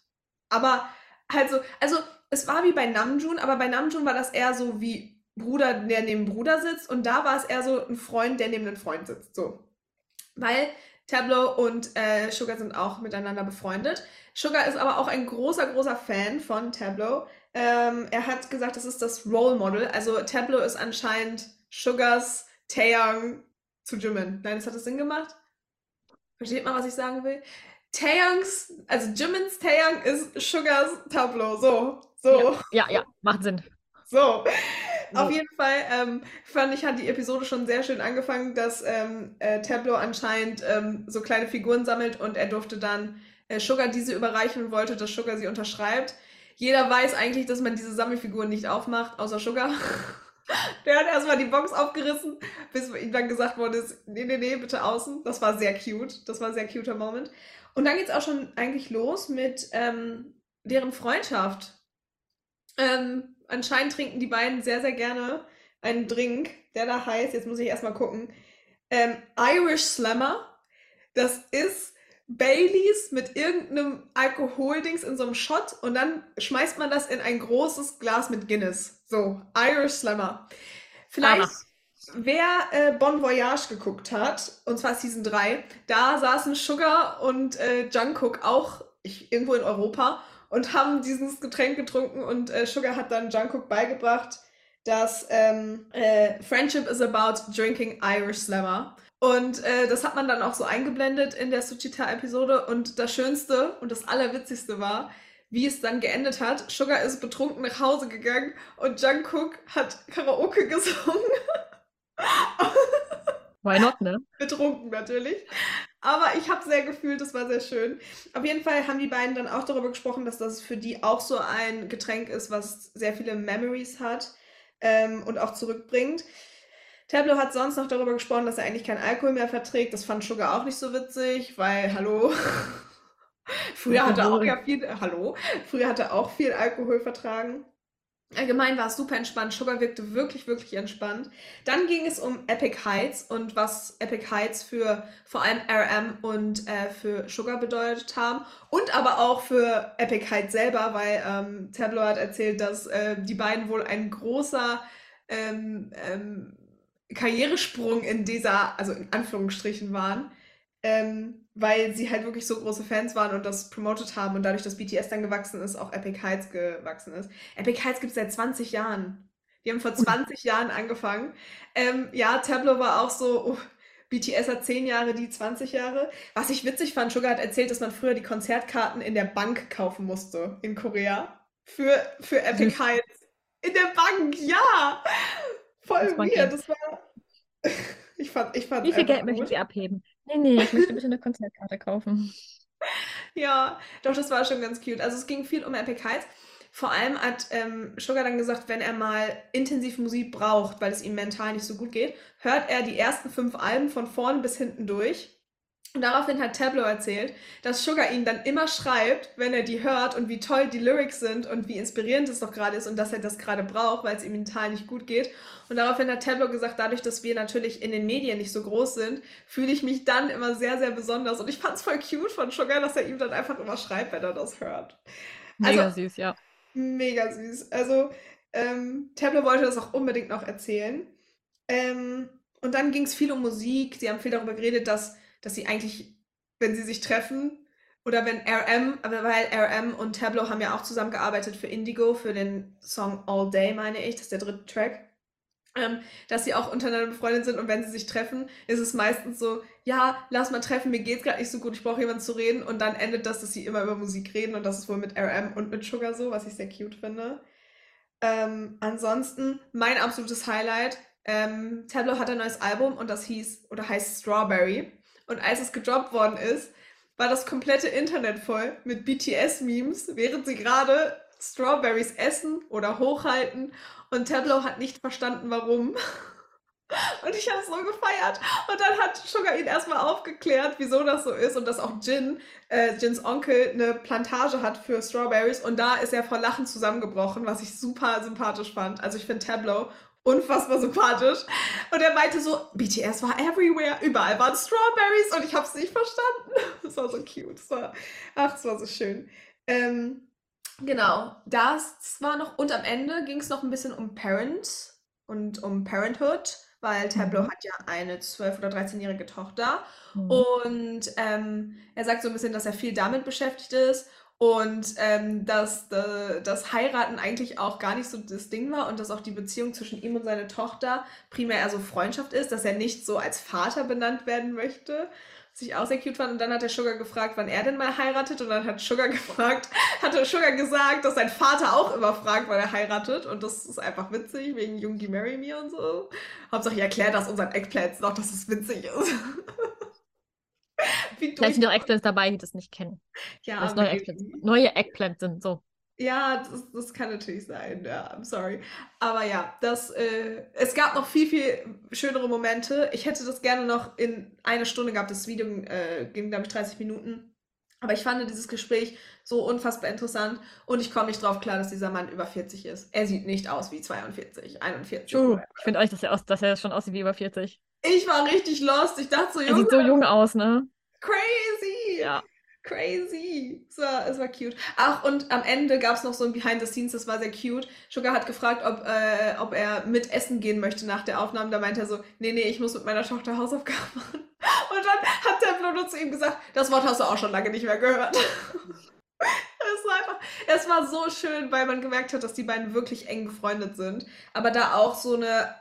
Speaker 1: Aber halt so, also es war wie bei Namjoon, aber bei Namjoon war das eher so wie Bruder, der neben Bruder sitzt und da war es eher so ein Freund, der neben einem Freund sitzt. So. Weil Tableau und äh, Sugar sind auch miteinander befreundet. Sugar ist aber auch ein großer, großer Fan von Tableau. Ähm, er hat gesagt, das ist das Role Model. Also Tableau ist anscheinend Sugars Taeyang zu Jimin. Nein, das hat das Sinn gemacht? Versteht man, was ich sagen will? Taeyangs, also Jimins Taeyang ist Sugars Tableau. So, so.
Speaker 2: Ja, ja, macht Sinn.
Speaker 1: So,
Speaker 2: So.
Speaker 1: auf jeden Fall ähm, fand ich, hat die Episode schon sehr schön angefangen, dass ähm, äh, Tableau anscheinend ähm, so kleine Figuren sammelt und er durfte dann äh, Sugar diese überreichen und wollte, dass Sugar sie unterschreibt. Jeder weiß eigentlich, dass man diese Sammelfiguren nicht aufmacht, außer Sugar. Der hat erstmal die Box aufgerissen, bis ihm dann gesagt wurde, nee, nee, nee, bitte außen. Das war sehr cute. Das war ein sehr cuter Moment. Und dann geht's auch schon eigentlich los mit ähm, deren Freundschaft. Ähm, anscheinend trinken die beiden sehr, sehr gerne einen Drink, der da heißt, jetzt muss ich erstmal gucken, ähm, Irish Slammer. Das ist Baileys mit irgendeinem Alkoholdings in so einem Shot und dann schmeißt man das in ein großes Glas mit Guinness. So, Irish Slammer. Vielleicht,
Speaker 2: Aha.
Speaker 1: wer äh, Bon Voyage geguckt hat, und zwar Season 3, da saßen Sugar und äh, Jungkook auch ich, irgendwo in Europa und haben dieses Getränk getrunken und äh, Sugar hat dann Jungkook beigebracht, dass ähm, äh, Friendship is about drinking Irish Slammer. Und äh, das hat man dann auch so eingeblendet in der Suchita-Episode. Und das Schönste und das Allerwitzigste war, wie es dann geendet hat. Sugar ist betrunken nach Hause gegangen und Jungkook hat Karaoke gesungen.
Speaker 2: Why not, ne?
Speaker 1: betrunken natürlich. Aber ich habe sehr gefühlt, das war sehr schön. Auf jeden Fall haben die beiden dann auch darüber gesprochen, dass das für die auch so ein Getränk ist, was sehr viele Memories hat ähm, und auch zurückbringt. Tableau hat sonst noch darüber gesprochen, dass er eigentlich keinen Alkohol mehr verträgt. Das fand Sugar auch nicht so witzig, weil, hallo. Früher hat er auch ja viel, hallo. Früher hat auch viel Alkohol vertragen. Allgemein war es super entspannt. Sugar wirkte wirklich, wirklich entspannt. Dann ging es um Epic Heights und was Epic Heights für vor allem RM und äh, für Sugar bedeutet haben. Und aber auch für Epic Heights selber, weil ähm, Tableau hat erzählt, dass äh, die beiden wohl ein großer ähm, ähm, Karrieresprung in dieser, also in Anführungsstrichen waren. Ähm, weil sie halt wirklich so große Fans waren und das promotet haben und dadurch, dass BTS dann gewachsen ist, auch Epic Heights gewachsen ist. Epic Heights gibt es seit 20 Jahren. Die haben vor 20 Jahren angefangen. Ähm, ja, Tableau war auch so, oh, BTS hat 10 Jahre, die 20 Jahre. Was ich witzig fand, Sugar hat erzählt, dass man früher die Konzertkarten in der Bank kaufen musste in Korea. Für, für Epic Heights. In der Bank, ja! Voll weird. Das war. Ich fand, ich fand
Speaker 2: Wie viel Geld möchten. Sie abheben? Nee, nee, ich möchte bitte eine Konzertkarte kaufen.
Speaker 1: Ja, doch, das war schon ganz cute. Also es ging viel um Epic Heights. Vor allem hat ähm, Sugar dann gesagt, wenn er mal intensiv Musik braucht, weil es ihm mental nicht so gut geht, hört er die ersten fünf Alben von vorn bis hinten durch. Und daraufhin hat Tableau erzählt, dass Sugar ihn dann immer schreibt, wenn er die hört und wie toll die Lyrics sind und wie inspirierend es doch gerade ist und dass er das gerade braucht, weil es ihm mental nicht gut geht. Und daraufhin hat Tableau gesagt, dadurch, dass wir natürlich in den Medien nicht so groß sind, fühle ich mich dann immer sehr, sehr besonders. Und ich fand es voll cute von Sugar, dass er ihm dann einfach immer schreibt, wenn er das hört.
Speaker 2: Mega
Speaker 1: Also-
Speaker 2: süß, ja.
Speaker 1: Mega süß. Also, ähm, Tableau wollte das auch unbedingt noch erzählen. Ähm, und dann ging es viel um Musik. Sie haben viel darüber geredet, dass, dass sie eigentlich, wenn sie sich treffen, oder wenn RM, weil RM und Tableau haben ja auch zusammengearbeitet für Indigo, für den Song All Day, meine ich, das ist der dritte Track. Ähm, dass sie auch untereinander befreundet sind und wenn sie sich treffen, ist es meistens so, ja, lass mal treffen, mir geht's gerade nicht so gut, ich brauche jemanden zu reden und dann endet das, dass sie immer über Musik reden und das ist wohl mit RM und mit Sugar so, was ich sehr cute finde. Ähm, ansonsten, mein absolutes Highlight, ähm, Tableau hat ein neues Album und das hieß oder heißt Strawberry und als es gedroppt worden ist, war das komplette Internet voll mit BTS-Memes, während sie gerade Strawberries essen oder hochhalten und Tableau hat nicht verstanden, warum. Und ich habe es so gefeiert. Und dann hat Sugar ihn erstmal aufgeklärt, wieso das so ist und dass auch Jin, äh, Jins Onkel, eine Plantage hat für Strawberries. Und da ist er vor Lachen zusammengebrochen, was ich super sympathisch fand. Also ich finde Tableau unfassbar sympathisch. Und er meinte so, BTS war everywhere, überall waren Strawberries und ich habe es nicht verstanden. Das war so cute. Das war, ach, das war so schön. Ähm, Genau, das war noch, und am Ende ging es noch ein bisschen um Parents und um Parenthood, weil Tableau
Speaker 2: Mhm.
Speaker 1: hat ja eine 12- oder 13-jährige Tochter.
Speaker 2: Mhm.
Speaker 1: Und ähm, er sagt so ein bisschen, dass er viel damit beschäftigt ist und ähm, dass äh, das Heiraten eigentlich auch gar nicht so das Ding war und dass auch die Beziehung zwischen ihm und seiner Tochter primär eher so Freundschaft ist, dass er nicht so als Vater benannt werden möchte. Was ich auch sehr cute fand. Und dann hat der Sugar gefragt, wann er denn mal heiratet. Und dann hat Sugar gefragt, hatte Sugar gesagt, dass sein Vater auch immer fragt, wann er heiratet. Und das ist einfach witzig, wegen Jungi Marry Me und so. Hauptsache, ich erkläre das unseren Eggplants noch, dass es witzig ist. Wie
Speaker 2: Vielleicht sind auch Eggplants dabei, die das nicht kennen.
Speaker 1: ja,
Speaker 2: Weil es neue. Eggplants, neue Eggplants sind. So.
Speaker 1: Ja, das, das kann natürlich sein. Ja, I'm sorry. Aber ja, das, äh, es gab noch viel, viel schönere Momente. Ich hätte das gerne noch in eine Stunde gehabt. Das Video äh, ging, glaube ich, 30 Minuten. Aber ich fand dieses Gespräch so unfassbar interessant und ich komme nicht drauf klar, dass dieser Mann über 40 ist. Er sieht nicht aus wie 42, 41.
Speaker 2: Uh, ich finde euch, dass er, aus, dass er schon aussieht wie über 40.
Speaker 1: Ich war richtig lost. Ich dachte so,
Speaker 2: Er sieht so
Speaker 1: Junge,
Speaker 2: jung aus, ne?
Speaker 1: crazy.
Speaker 2: Ja.
Speaker 1: Crazy. Es war, es war cute. Ach, und am Ende gab es noch so ein Behind the Scenes, das war sehr cute. Sugar hat gefragt, ob, äh, ob er mit essen gehen möchte nach der Aufnahme. Da meinte er so, nee, nee, ich muss mit meiner Tochter Hausaufgaben machen. Und dann hat der Bruder zu ihm gesagt, das Wort hast du auch schon lange nicht mehr gehört. Es war einfach, es war so schön, weil man gemerkt hat, dass die beiden wirklich eng befreundet sind. Aber da auch so eine,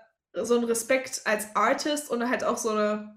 Speaker 1: so ein Respekt als Artist und halt auch so eine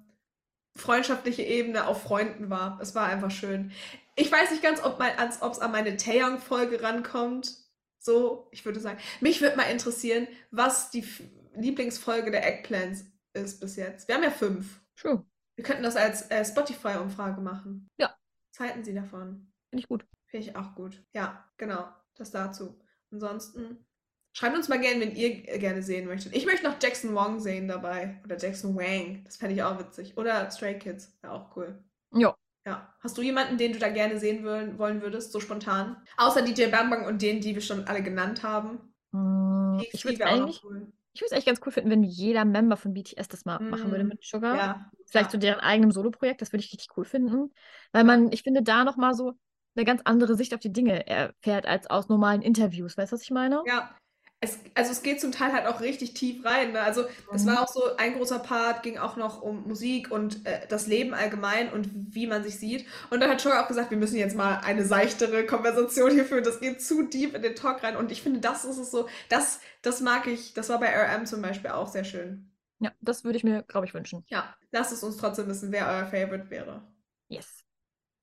Speaker 1: freundschaftliche Ebene auf Freunden war. Es war einfach schön. Ich weiß nicht ganz, ob es an meine Taeyang-Folge rankommt. So, ich würde sagen. Mich würde mal interessieren, was die F Lieblingsfolge der Eggplants ist bis jetzt. Wir haben ja fünf.
Speaker 2: Sure.
Speaker 1: Wir könnten das als äh, Spotify-Umfrage machen.
Speaker 2: Ja.
Speaker 1: Was halten Sie davon?
Speaker 2: Finde ich gut.
Speaker 1: Finde ich auch gut. Ja, genau. Das dazu. Ansonsten schreibt uns mal gerne, wenn ihr gerne sehen möchtet. Ich möchte noch Jackson Wong sehen dabei. Oder Jackson Wang. Das fände ich auch witzig. Oder Stray Kids. Wäre auch cool.
Speaker 2: Ja.
Speaker 1: Ja. Hast du jemanden, den du da gerne sehen wollen, wollen würdest, so spontan? Außer DJ Bang Bang und den, die wir schon alle genannt haben.
Speaker 2: Mm, ich würde eigentlich, cool. ich würde es echt ganz cool finden, wenn jeder Member von BTS das mal mm. machen würde mit Sugar. Ja. Vielleicht ja. so deren eigenem Solo-Projekt, das würde ich richtig cool finden. Weil man, ich finde, da nochmal so eine ganz andere Sicht auf die Dinge erfährt als aus normalen Interviews. Weißt du, was ich meine?
Speaker 1: Ja, es, also es geht zum Teil halt auch richtig tief rein. Ne? Also es war mhm. auch so ein großer Part, ging auch noch um Musik und äh, das Leben allgemein und wie man sich sieht. Und dann hat Sugar auch gesagt, wir müssen jetzt mal eine seichtere Konversation hier führen. Das geht zu deep in den Talk rein. Und ich finde, das ist es so, das, das mag ich. Das war bei RM zum Beispiel auch sehr schön.
Speaker 2: Ja, das würde ich mir, glaube ich, wünschen.
Speaker 1: Ja, lasst es uns trotzdem wissen, wer euer Favorite wäre.
Speaker 2: Yes.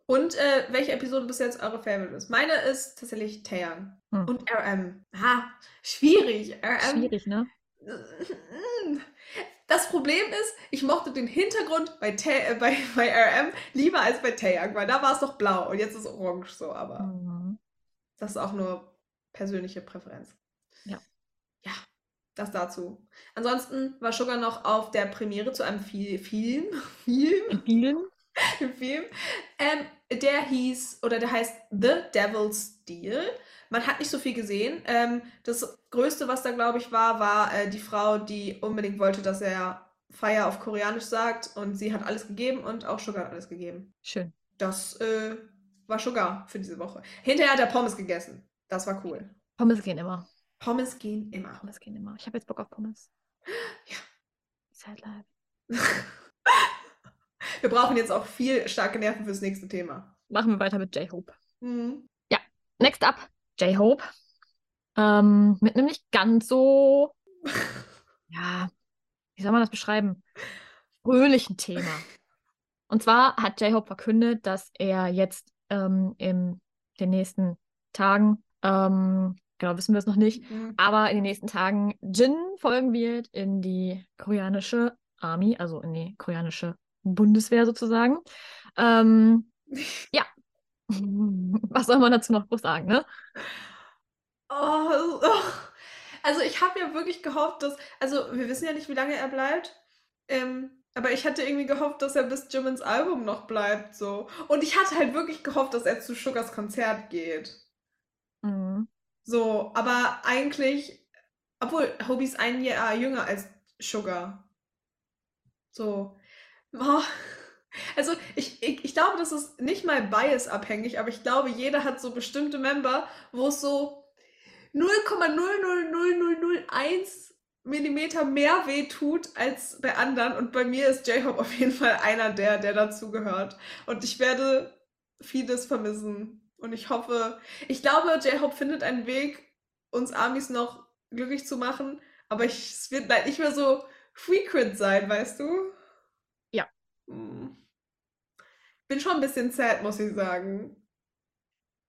Speaker 1: Und äh, welche Episode bis jetzt eure Favorite ist? Meine ist tatsächlich Taeyang. Hm. Und RM. Ah, schwierig. RM.
Speaker 2: Schwierig, ne?
Speaker 1: Das Problem ist, ich mochte den Hintergrund bei, äh, bei, bei RM lieber als bei Taeyang, weil da war es doch blau und jetzt ist es orange so, aber mhm. das ist auch nur persönliche Präferenz.
Speaker 2: Ja.
Speaker 1: Ja, das dazu. Ansonsten war Sugar noch auf der Premiere zu einem Film. Film?
Speaker 2: Film?
Speaker 1: Film. Ähm, der hieß, oder der heißt The Devil's Deal. Man hat nicht so viel gesehen. Ähm, das Größte, was da, glaube ich, war, war äh, die Frau, die unbedingt wollte, dass er Feier auf Koreanisch sagt. Und sie hat alles gegeben und auch Sugar hat alles gegeben.
Speaker 2: Schön.
Speaker 1: Das äh, war Sugar für diese Woche. Hinterher hat er Pommes gegessen. Das war cool.
Speaker 2: Pommes gehen immer.
Speaker 1: Pommes gehen immer.
Speaker 2: Pommes gehen immer. Ich habe jetzt Bock auf Pommes.
Speaker 1: Ja.
Speaker 2: Sad life.
Speaker 1: Wir brauchen jetzt auch viel starke Nerven fürs nächste Thema.
Speaker 2: Machen wir weiter mit J-Hope.
Speaker 1: Mhm.
Speaker 2: Ja, next up, J-Hope. Ähm, mit einem nicht ganz so, ja, wie soll man das beschreiben? Fröhlichen Thema. Und zwar hat J-Hope verkündet, dass er jetzt ähm, in den nächsten Tagen, ähm, genau, wissen wir es noch nicht, mhm. aber in den nächsten Tagen Jin folgen wird in die koreanische Army, also in die koreanische Bundeswehr sozusagen. Ähm, ja. Was soll man dazu noch groß sagen, ne?
Speaker 1: Oh, oh. Also ich habe ja wirklich gehofft, dass, also wir wissen ja nicht, wie lange er bleibt, ähm, aber ich hatte irgendwie gehofft, dass er bis Jimmins Album noch bleibt, so. Und ich hatte halt wirklich gehofft, dass er zu Sugars Konzert geht.
Speaker 2: Mhm.
Speaker 1: So, aber eigentlich, obwohl Hobie ist ein Jahr jünger als Sugar. So. Oh. Also ich, ich, ich glaube, das ist nicht mal bias-abhängig, aber ich glaube, jeder hat so bestimmte Member, wo es so 0,000001 Millimeter mehr weh tut als bei anderen. Und bei mir ist J-Hope auf jeden Fall einer der, der dazugehört. Und ich werde vieles vermissen. Und ich hoffe, ich glaube, J-Hope findet einen Weg, uns Amis noch glücklich zu machen. Aber ich, es wird nicht mehr so frequent sein, weißt du? Hm. Bin schon ein bisschen sad, muss ich sagen.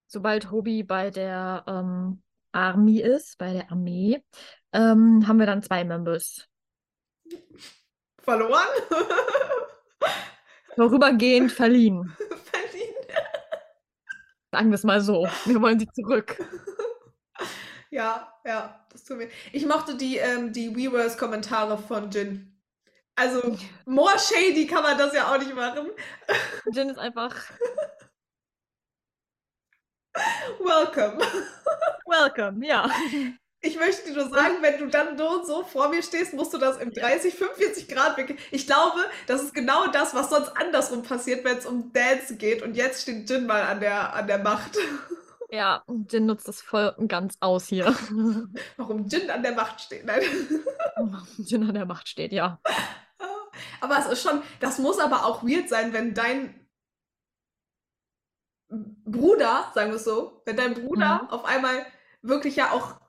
Speaker 2: Sobald Hobie bei der ähm, Army ist, bei der Armee, ähm, haben wir dann zwei Members.
Speaker 1: Verloren?
Speaker 2: Vorübergehend verliehen.
Speaker 1: verliehen.
Speaker 2: Sagen wir es mal so. Wir wollen sie zurück.
Speaker 1: Ja, ja, das tun wir. Ich mochte die, ähm, die Weavers-Kommentare von Jin. Also, more shady kann man das ja auch nicht machen.
Speaker 2: Jin ist einfach.
Speaker 1: Welcome.
Speaker 2: Welcome, ja.
Speaker 1: Ich möchte dir nur sagen, wenn du dann so und so vor mir stehst, musst du das im 30, 45 Grad weg. Ich glaube, das ist genau das, was sonst andersrum passiert, wenn es um Dance geht. Und jetzt steht Jin mal an der, an der Macht.
Speaker 2: Ja, Jin nutzt das voll und ganz aus hier.
Speaker 1: Warum Jin an der Macht steht, nein.
Speaker 2: Jin an der Macht steht, ja.
Speaker 1: Aber es ist schon, das muss aber auch weird sein, wenn dein Bruder, sagen wir es so, wenn dein Bruder
Speaker 2: Mhm.
Speaker 1: auf einmal wirklich ja auch,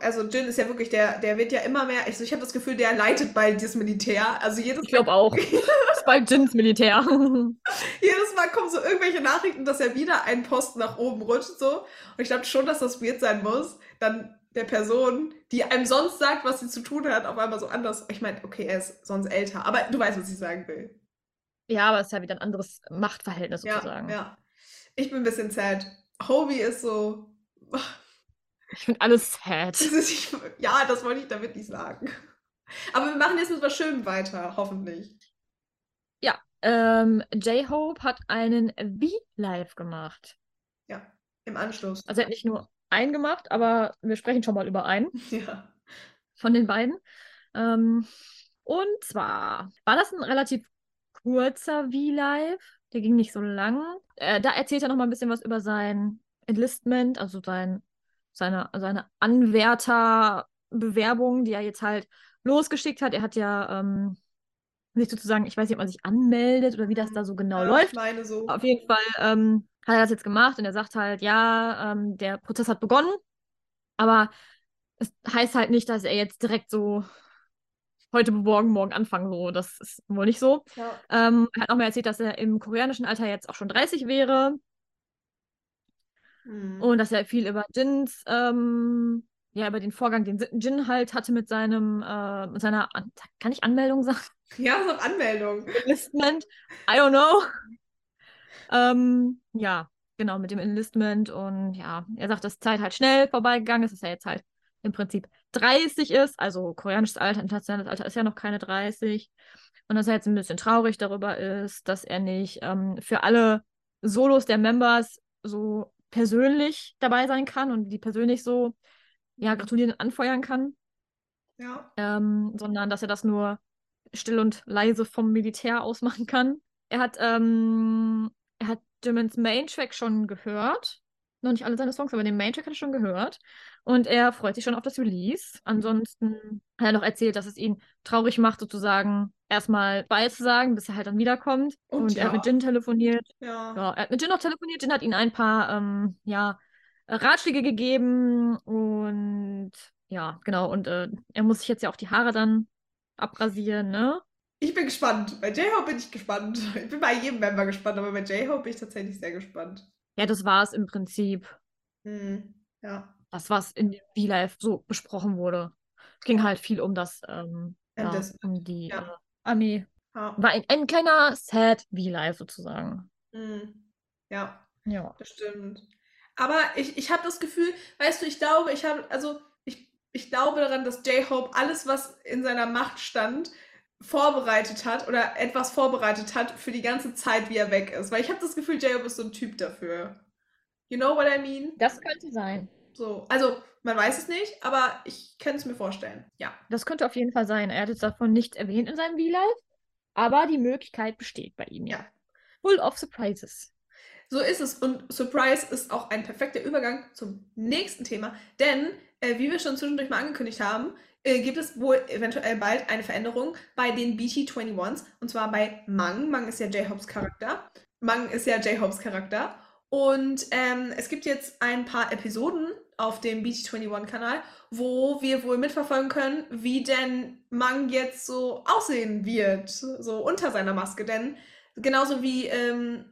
Speaker 1: also Jin ist ja wirklich der, der wird ja immer mehr, also ich habe das Gefühl, der leitet bald das Militär. Also jedes
Speaker 2: Ich glaube auch. Ist bald Jins Militär.
Speaker 1: Jedes Mal kommen so irgendwelche Nachrichten, dass er wieder einen Posten nach oben rutscht, so. Und ich glaube schon, dass das weird sein muss, dann der Person, die einem sonst sagt, was sie zu tun hat, auf einmal so anders. Ich meine, okay, er ist sonst älter, aber du weißt, was ich sagen will.
Speaker 2: Ja, aber es ist ja wieder ein anderes Machtverhältnis
Speaker 1: Ja,
Speaker 2: sozusagen.
Speaker 1: ja. Ich bin ein bisschen sad. Hobie ist so.
Speaker 2: Ich finde alles sad.
Speaker 1: Das ist, ja, das wollte ich damit nicht sagen. Aber wir machen jetzt mit was Schönem weiter, hoffentlich.
Speaker 2: Ja, ähm, J-Hope hat einen V-Live gemacht.
Speaker 1: Ja, im Anschluss.
Speaker 2: Also er hat nicht nur einen gemacht, aber wir sprechen schon mal über einen
Speaker 1: Ja.
Speaker 2: von den beiden. Ähm, und zwar war das ein relativ kurzer V-Live. Der ging nicht so lang. Äh, da erzählt er noch mal ein bisschen was über sein Enlistment, also sein, seine, seine Anwärterbewerbung, die er jetzt halt losgeschickt hat. Er hat ja ähm, sich sozusagen, ich weiß nicht, ob man sich anmeldet oder wie das da so genau
Speaker 1: Ja,
Speaker 2: läuft.
Speaker 1: Ich meine so.
Speaker 2: Auf jeden Fall ähm, hat er das jetzt gemacht und er sagt halt, ja, ähm, der Prozess hat begonnen, aber es heißt halt nicht, dass er jetzt direkt so heute beworben, morgen anfangen, so. Das ist wohl nicht so.
Speaker 1: Ja.
Speaker 2: Ähm, er hat nochmal erzählt, dass er im koreanischen Alter jetzt auch schon 30 wäre
Speaker 1: Hm.
Speaker 2: und dass er viel über Jins, ähm, ja, über den Vorgang, den Jin halt hatte mit seinem, äh, mit seiner, An kann ich Anmeldung sagen?
Speaker 1: Ja, auf Anmeldung.
Speaker 2: Enlistment. I don't know. Ähm, ja, genau, mit dem Enlistment und ja, er sagt, dass Zeit halt schnell vorbeigegangen ist, dass er jetzt halt im Prinzip 30 ist, also koreanisches Alter, internationales Alter ist ja noch keine 30 und dass er jetzt ein bisschen traurig darüber ist, dass er nicht ähm, für alle Solos der Members so persönlich dabei sein kann und die persönlich so, ja, gratulieren und anfeuern kann
Speaker 1: Ja.
Speaker 2: ähm, sondern dass er das nur still und leise vom Militär aus machen kann. Er hat, ähm, er hat Jimmins Main-Track schon gehört. Noch nicht alle seine Songs, aber den Main-Track hat er schon gehört. Und er freut sich schon auf das Release. Ansonsten hat er noch erzählt, dass es ihn traurig macht, sozusagen erstmal beizusagen, bis er halt dann wiederkommt.
Speaker 1: Und
Speaker 2: Und, er hat
Speaker 1: ja.
Speaker 2: mit Jin telefoniert.
Speaker 1: Ja.
Speaker 2: Ja, er hat mit Jin noch telefoniert. Jin hat ihm ein paar ähm, ja, Ratschläge gegeben und ja, genau. Und äh, er muss sich jetzt ja auch die Haare dann abrasieren, ne?
Speaker 1: Ich bin gespannt. Bei J-Hope bin ich gespannt. Ich bin bei jedem Member gespannt, aber bei J-Hope bin ich tatsächlich sehr gespannt.
Speaker 2: Ja, das war es im Prinzip.
Speaker 1: Hm. Ja.
Speaker 2: Das, was in dem V-Live so besprochen wurde. Es ging halt viel um das, ähm, ja, um die
Speaker 1: ja.
Speaker 2: äh, Armee.
Speaker 1: Ja.
Speaker 2: War ein, ein kleiner Sad V-Live sozusagen.
Speaker 1: Hm. Ja.
Speaker 2: Ja.
Speaker 1: Das stimmt. Aber ich, ich habe das Gefühl, weißt du, ich glaube, ich habe, also ich, ich glaube daran, dass J-Hope alles, was in seiner Macht stand, vorbereitet hat oder etwas vorbereitet hat für die ganze Zeit, wie er weg ist. Weil ich habe das Gefühl, J-Hope ist so ein Typ dafür. You know what I mean?
Speaker 2: Das könnte sein.
Speaker 1: So, also man weiß es nicht, aber ich kann es mir vorstellen. Ja.
Speaker 2: Das könnte auf jeden Fall sein. Er hat jetzt davon nichts erwähnt in seinem V-Live, aber die Möglichkeit besteht bei ihm, ja.
Speaker 1: Ja.
Speaker 2: Full of surprises.
Speaker 1: So ist es. Und Surprise ist auch ein perfekter Übergang zum nächsten Thema. Denn, äh, wie wir schon zwischendurch mal angekündigt haben, äh, gibt es wohl eventuell bald eine Veränderung bei den BT21s. Und zwar bei Mang. Mang ist ja J-Hopes Charakter. Mang ist ja J-Hopes Charakter. Und ähm, es gibt jetzt ein paar Episoden auf dem BT21-Kanal, wo wir wohl mitverfolgen können, wie denn Mang jetzt so aussehen wird, so unter seiner Maske. Denn genauso wie ähm,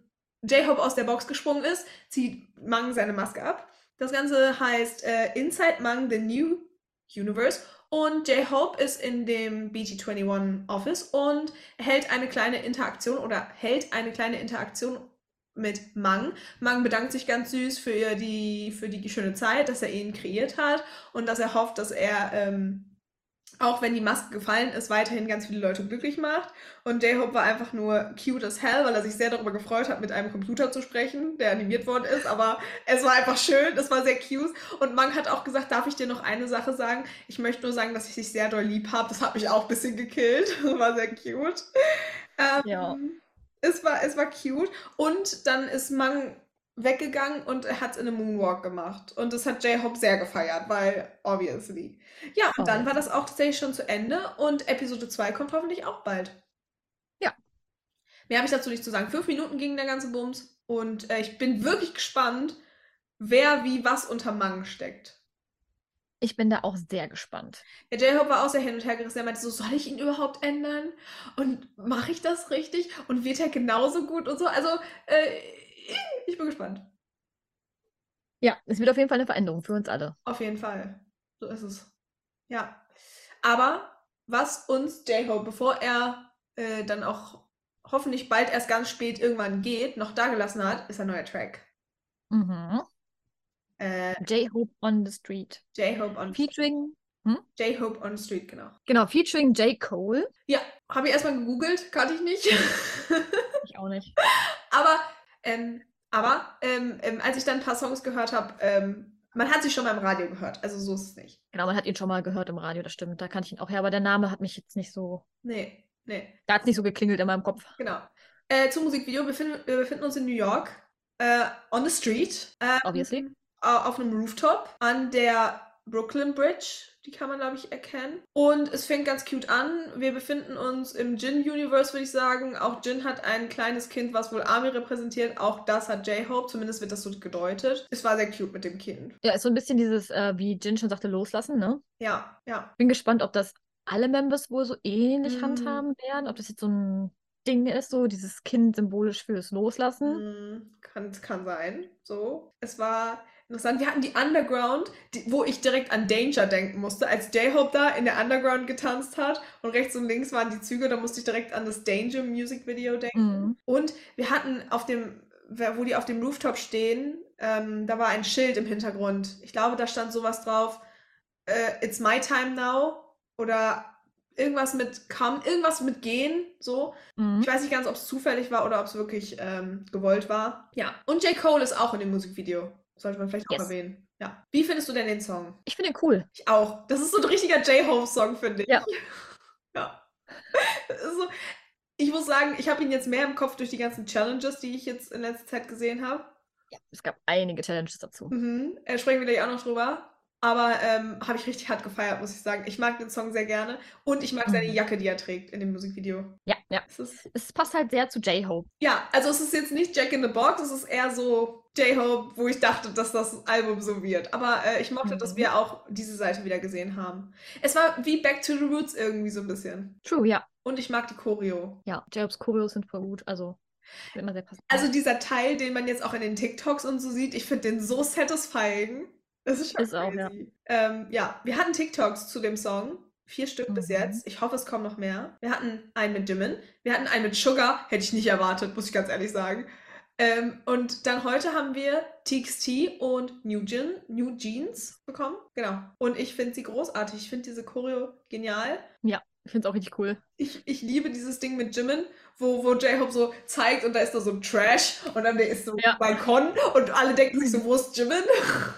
Speaker 1: J-Hope aus der Box gesprungen ist, zieht Mang seine Maske ab. Das Ganze heißt äh, Inside Mang The New Universe. Und J-Hope ist in dem BT21 Office und hält eine kleine Interaktion oder hält eine kleine Interaktion mit Mang. Mang bedankt sich ganz süß für die, für die schöne Zeit, dass er ihn kreiert hat und dass er hofft, dass er, ähm, auch wenn die Maske gefallen ist, weiterhin ganz viele Leute glücklich macht. Und J-Hope war einfach nur cute as hell, weil er sich sehr darüber gefreut hat, mit einem Computer zu sprechen, der animiert worden ist. Aber es war einfach schön, es war sehr cute. Und Mang hat auch gesagt, darf ich dir noch eine Sache sagen? Ich möchte nur sagen, dass ich dich sehr doll lieb habe. Das hat mich auch ein bisschen gekillt. Das war sehr cute. Ähm,
Speaker 2: Ja.
Speaker 1: Es war, es war cute. Und dann ist Mang weggegangen und er hat es in einem Moonwalk gemacht. Und das hat J-Hope sehr gefeiert, weil obviously. Ja, und dann war das auch tatsächlich schon zu Ende und Episode 2 kommt hoffentlich auch bald.
Speaker 2: Ja.
Speaker 1: Mehr habe ich dazu nicht zu sagen. Fünf Minuten ging der ganze Bums. Und äh, ich bin wirklich gespannt, wer wie was unter Mang steckt.
Speaker 2: Ich bin da auch sehr gespannt.
Speaker 1: Ja, J-Hope war auch sehr hin und her gerissen. Er meinte so, soll ich ihn überhaupt ändern? Und mache ich das richtig? Und wird er genauso gut und so? Also, äh, ich bin gespannt.
Speaker 2: Ja, es wird auf jeden Fall eine Veränderung für uns alle.
Speaker 1: Auf jeden Fall. So ist es. Ja. Aber was uns J-Hope, bevor er äh, dann auch hoffentlich bald erst ganz spät irgendwann geht, noch dagelassen hat, ist ein neuer Track.
Speaker 2: Mhm.
Speaker 1: Äh,
Speaker 2: J-Hope on the Street.
Speaker 1: J-Hope on
Speaker 2: Featuring,
Speaker 1: J-Hope on the Street, genau.
Speaker 2: genau, featuring J. Cole.
Speaker 1: Ja, habe ich erstmal gegoogelt, kannte ich nicht.
Speaker 2: Ich auch nicht.
Speaker 1: aber ähm, aber ähm, ähm, als ich dann ein paar Songs gehört habe, ähm, man hat sie schon mal im Radio gehört, also so ist es nicht.
Speaker 2: Genau, man hat ihn schon mal gehört im Radio, das stimmt. Da kannte ich ihn auch her, aber der Name hat mich jetzt nicht so,
Speaker 1: Nee, nee.
Speaker 2: da hat es nicht so geklingelt in meinem Kopf.
Speaker 1: Genau. Äh, zum Musikvideo. Wir befinden, wir befinden uns in New York. Äh, on the street. Ähm,
Speaker 2: Obviously.
Speaker 1: au- Auf einem Rooftop an der Brooklyn Bridge. Die kann man, glaube ich, erkennen. Und es fängt ganz cute an. Wir befinden uns im Jin-Universe, würde ich sagen. Auch Jin hat ein kleines Kind, was wohl Army repräsentiert. Auch das hat J-Hope. Zumindest wird das so gedeutet. Es war sehr cute mit dem Kind.
Speaker 2: Ja, ist so ein bisschen dieses, äh, wie Jin schon sagte, loslassen, ne?
Speaker 1: Ja, ja.
Speaker 2: Bin gespannt, ob das alle Members wohl so ähnlich
Speaker 1: Mhm.
Speaker 2: handhaben werden, ob das jetzt so ein Ding ist, so dieses Kind symbolisch fürs Loslassen.
Speaker 1: Mm, Kann, kann sein. So. Es war interessant. Wir hatten die Underground, die, wo ich direkt an Danger denken musste, als J-Hope da in der Underground getanzt hat und rechts und links waren die Züge, da musste ich direkt an das Danger Music Video denken.
Speaker 2: Mhm.
Speaker 1: Und wir hatten auf dem, wo die auf dem Rooftop stehen, ähm, da war ein Schild im Hintergrund. Ich glaube, da stand sowas drauf, äh, It's my time now oder irgendwas mit come, irgendwas mit gehen, so.
Speaker 2: Mhm.
Speaker 1: Ich weiß nicht ganz, ob es zufällig war oder ob es wirklich ähm, gewollt war. Ja. Und J. Cole ist auch in dem Musikvideo. Sollte man vielleicht auch
Speaker 2: Yes.
Speaker 1: erwähnen. Ja. Wie findest du denn den Song?
Speaker 2: Ich finde ihn cool.
Speaker 1: Ich auch. Das ist so ein richtiger J-Hope-Song, finde ich.
Speaker 2: Ja.
Speaker 1: ja. So, ich muss sagen, ich habe ihn jetzt mehr im Kopf durch die ganzen Challenges, die ich jetzt in letzter Zeit gesehen habe.
Speaker 2: Ja, es gab einige Challenges dazu.
Speaker 1: Mhm. Äh, sprechen wir gleich auch noch drüber. Aber ähm, habe ich richtig hart gefeiert, muss ich sagen. Ich mag den Song sehr gerne. Und ich mag seine
Speaker 2: Mhm.
Speaker 1: Jacke, die er trägt in dem Musikvideo.
Speaker 2: Ja, ja.
Speaker 1: Es ist
Speaker 2: Es passt halt sehr zu J-Hope.
Speaker 1: Ja, also es ist jetzt nicht Jack in the Box, es ist eher so J-Hope, wo ich dachte, dass das Album so wird. Aber äh, ich mochte, dass
Speaker 2: Mhm.
Speaker 1: wir auch diese Seite wieder gesehen haben. Es war wie Back to the Roots irgendwie so ein bisschen.
Speaker 2: True, ja.
Speaker 1: Und ich mag die Choreo.
Speaker 2: Ja, J-Hopes Choreos sind voll gut. Also, immer sehr passend.
Speaker 1: Also dieser Teil, den man jetzt auch in den TikToks und so sieht, ich finde den so satisfying. Das ist schon
Speaker 2: Ist auch, ja.
Speaker 1: crazy. Ähm, ja, wir hatten TikToks zu dem Song. Vier Stück bis
Speaker 2: Mhm.
Speaker 1: jetzt. Ich hoffe, es kommen noch mehr. Wir hatten einen mit Jimin. Wir hatten einen mit Sugar. Hätte ich nicht erwartet, muss ich ganz ehrlich sagen. Ähm, und dann heute haben wir TXT und New, Jean, New Jeans bekommen. Genau. Und ich finde sie großartig. Ich finde diese Choreo genial.
Speaker 2: ich finde es auch richtig cool.
Speaker 1: Ich, ich liebe dieses Ding mit Jimin, wo, wo J-Hope so zeigt und da ist da so ein Trash und dann ist so
Speaker 2: Ja.
Speaker 1: ein Balkon und alle denken sich so, wo ist Jimin?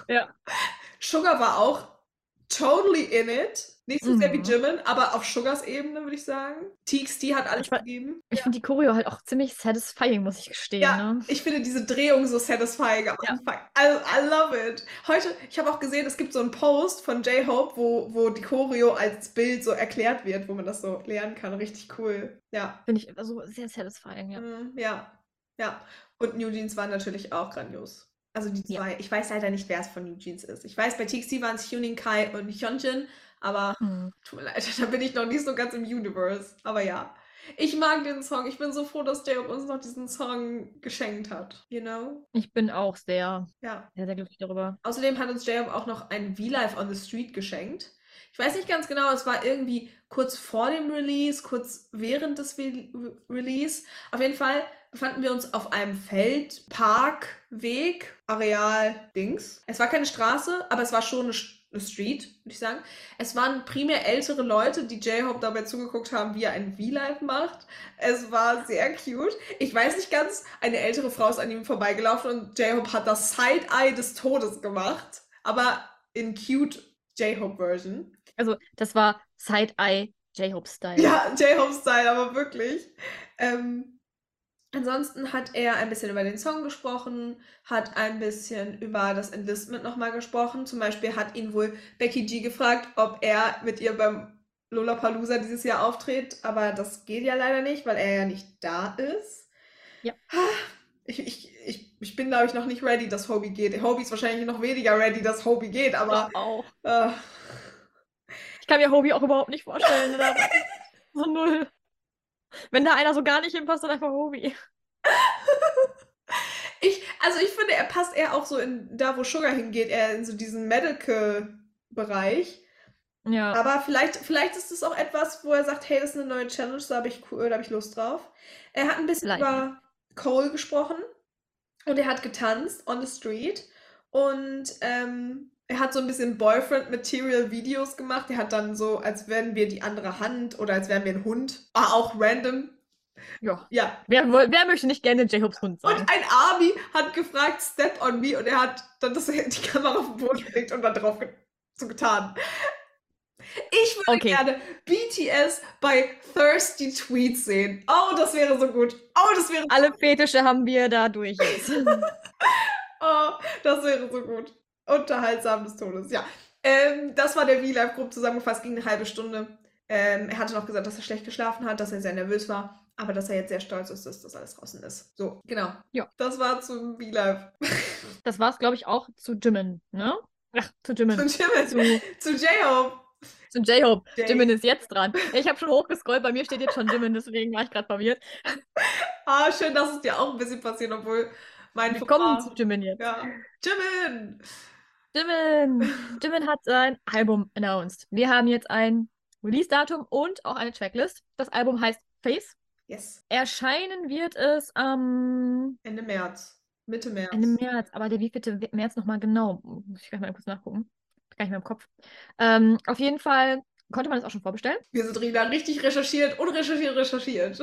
Speaker 2: Ja.
Speaker 1: Sugar war auch totally in it. Nicht so sehr wie
Speaker 2: Mhm.
Speaker 1: Jimin, aber auf Sugars Ebene, würde ich sagen. TXT hat alles
Speaker 2: Ich war-
Speaker 1: gegeben.
Speaker 2: Ich finde die Choreo halt auch ziemlich satisfying, muss ich gestehen.
Speaker 1: Ja,
Speaker 2: Ne?
Speaker 1: ich finde diese Drehung so satisfying am
Speaker 2: Ja.
Speaker 1: Anfang. I, I love it. Heute, ich habe auch gesehen, es gibt so einen Post von J-Hope, wo, wo die Choreo als Bild so erklärt wird, wo man das so lernen kann. Richtig cool. Ja.
Speaker 2: Finde ich also sehr satisfying, ja.
Speaker 1: Mm, Ja, ja. Und New Jeans waren natürlich auch grandios. Also die
Speaker 2: Ja.
Speaker 1: zwei. Ich weiß leider nicht, wer es von New Jeans ist. Ich weiß, bei TXT waren es Hyunin Kai und Hyunjin, aber
Speaker 2: Hm.
Speaker 1: tut mir leid, da bin ich noch nicht so ganz im Universe. Aber ja. Ich mag den Song. Ich bin so froh, dass J-Hope uns noch diesen Song geschenkt hat. You know?
Speaker 2: Ich bin auch sehr,
Speaker 1: Ja.
Speaker 2: sehr, sehr glücklich darüber.
Speaker 1: Außerdem hat uns J-Hope auch noch ein V-Live on the Street geschenkt. Ich weiß nicht ganz genau, es war irgendwie kurz vor dem Release, kurz während des Re Release. Auf jeden Fall befanden wir uns auf einem Feld, Park, Weg, Areal, Dings. Es war keine Straße, aber es war schon eine, eine Street, würde ich sagen. Es waren primär ältere Leute, die J-Hope dabei zugeguckt haben, wie er ein V-Live macht. Es war sehr cute. Ich weiß nicht ganz, eine ältere Frau ist an ihm vorbeigelaufen und J-Hope hat das Side-Eye des Todes gemacht, aber in cute J-Hope-Version.
Speaker 2: Also, das war Side-Eye J-Hope-Style.
Speaker 1: Ja, J-Hope-Style, aber wirklich. Ähm, ansonsten hat er ein bisschen über den Song gesprochen, hat ein bisschen über das Enlistment nochmal gesprochen. Zum Beispiel hat ihn wohl Becky G gefragt, ob er mit ihr beim Lollapalooza dieses Jahr auftritt, aber das geht ja leider nicht, weil er ja nicht da ist.
Speaker 2: Ja.
Speaker 1: Ich, ich, ich, ich bin, glaube ich, noch nicht ready, dass Hobie geht. Hobie ist wahrscheinlich noch weniger ready, dass Hobie geht, aber
Speaker 2: auch.
Speaker 1: äh,
Speaker 2: Ich kann mir Hobie auch überhaupt nicht vorstellen. so null. Wenn da einer so gar nicht hinpasst, dann einfach Hobie.
Speaker 1: ich, also ich finde, er passt eher auch so in da, wo Sugar hingeht, eher in so diesen Medical-Bereich.
Speaker 2: Ja.
Speaker 1: Aber vielleicht, vielleicht ist es auch etwas, wo er sagt, hey, das ist eine neue Challenge, da habe ich, da habe ich Lust drauf. Er hat ein bisschen
Speaker 2: Vielleicht.
Speaker 1: über Cole gesprochen und er hat getanzt on the street und ähm, er hat so ein bisschen Boyfriend-Material-Videos gemacht. Er hat dann so, als wären wir die andere Hand oder als wären wir ein Hund. Ah, auch random.
Speaker 2: ja.
Speaker 1: Ja.
Speaker 2: Wer, wer möchte nicht gerne J-Hopes Hund sein?
Speaker 1: Und ein Army hat gefragt, Step on me und er hat dann das, die Kamera auf den Boden gelegt und dann drauf ge so getan. Ich würde
Speaker 2: Okay.
Speaker 1: gerne BTS bei Thirsty Tweets sehen. Oh, das wäre so gut. Oh, das wäre,
Speaker 2: Alle Fetische haben wir da durch jetzt.
Speaker 1: oh, das wäre so gut. Unterhaltsam des Todes. Ja. Ähm, das war der V-Live grob zusammengefasst, ging eine halbe Stunde. Ähm, er hatte noch gesagt, dass er schlecht geschlafen hat, dass er sehr nervös war, aber dass er jetzt sehr stolz ist, dass das alles draußen ist. So, genau.
Speaker 2: Ja.
Speaker 1: Das war zum V-Live.
Speaker 2: Das war's, glaube ich, auch zu Jimin, ne? Ach, zu Jimin.
Speaker 1: Zu Jimin.
Speaker 2: Zu,
Speaker 1: Zu J-Hope.
Speaker 2: zu J-Hope. Jimin ist jetzt dran. Ich habe schon hochgescrollt, bei mir steht jetzt schon Jimin, deswegen war ich gerade verwirrt.
Speaker 1: Ah, schön, dass es dir auch ein bisschen passiert, obwohl mein
Speaker 2: Wir kommen
Speaker 1: Fauxpas-
Speaker 2: zu Jimin jetzt.
Speaker 1: Ja. Jimin!
Speaker 2: Jimin! Jimin hat sein Album announced. Wir haben jetzt ein Release-Datum und auch eine Tracklist. Das Album heißt Face.
Speaker 1: Yes.
Speaker 2: Erscheinen wird es am
Speaker 1: Ende März. Mitte März.
Speaker 2: Ende März, aber der wievielte März nochmal genau? Muss ich gleich mal kurz nachgucken. Gar nicht mehr im Kopf. Ähm, auf jeden Fall konnte man es auch schon vorbestellen.
Speaker 1: Wir sind Rina richtig recherchiert und recherchiert, recherchiert.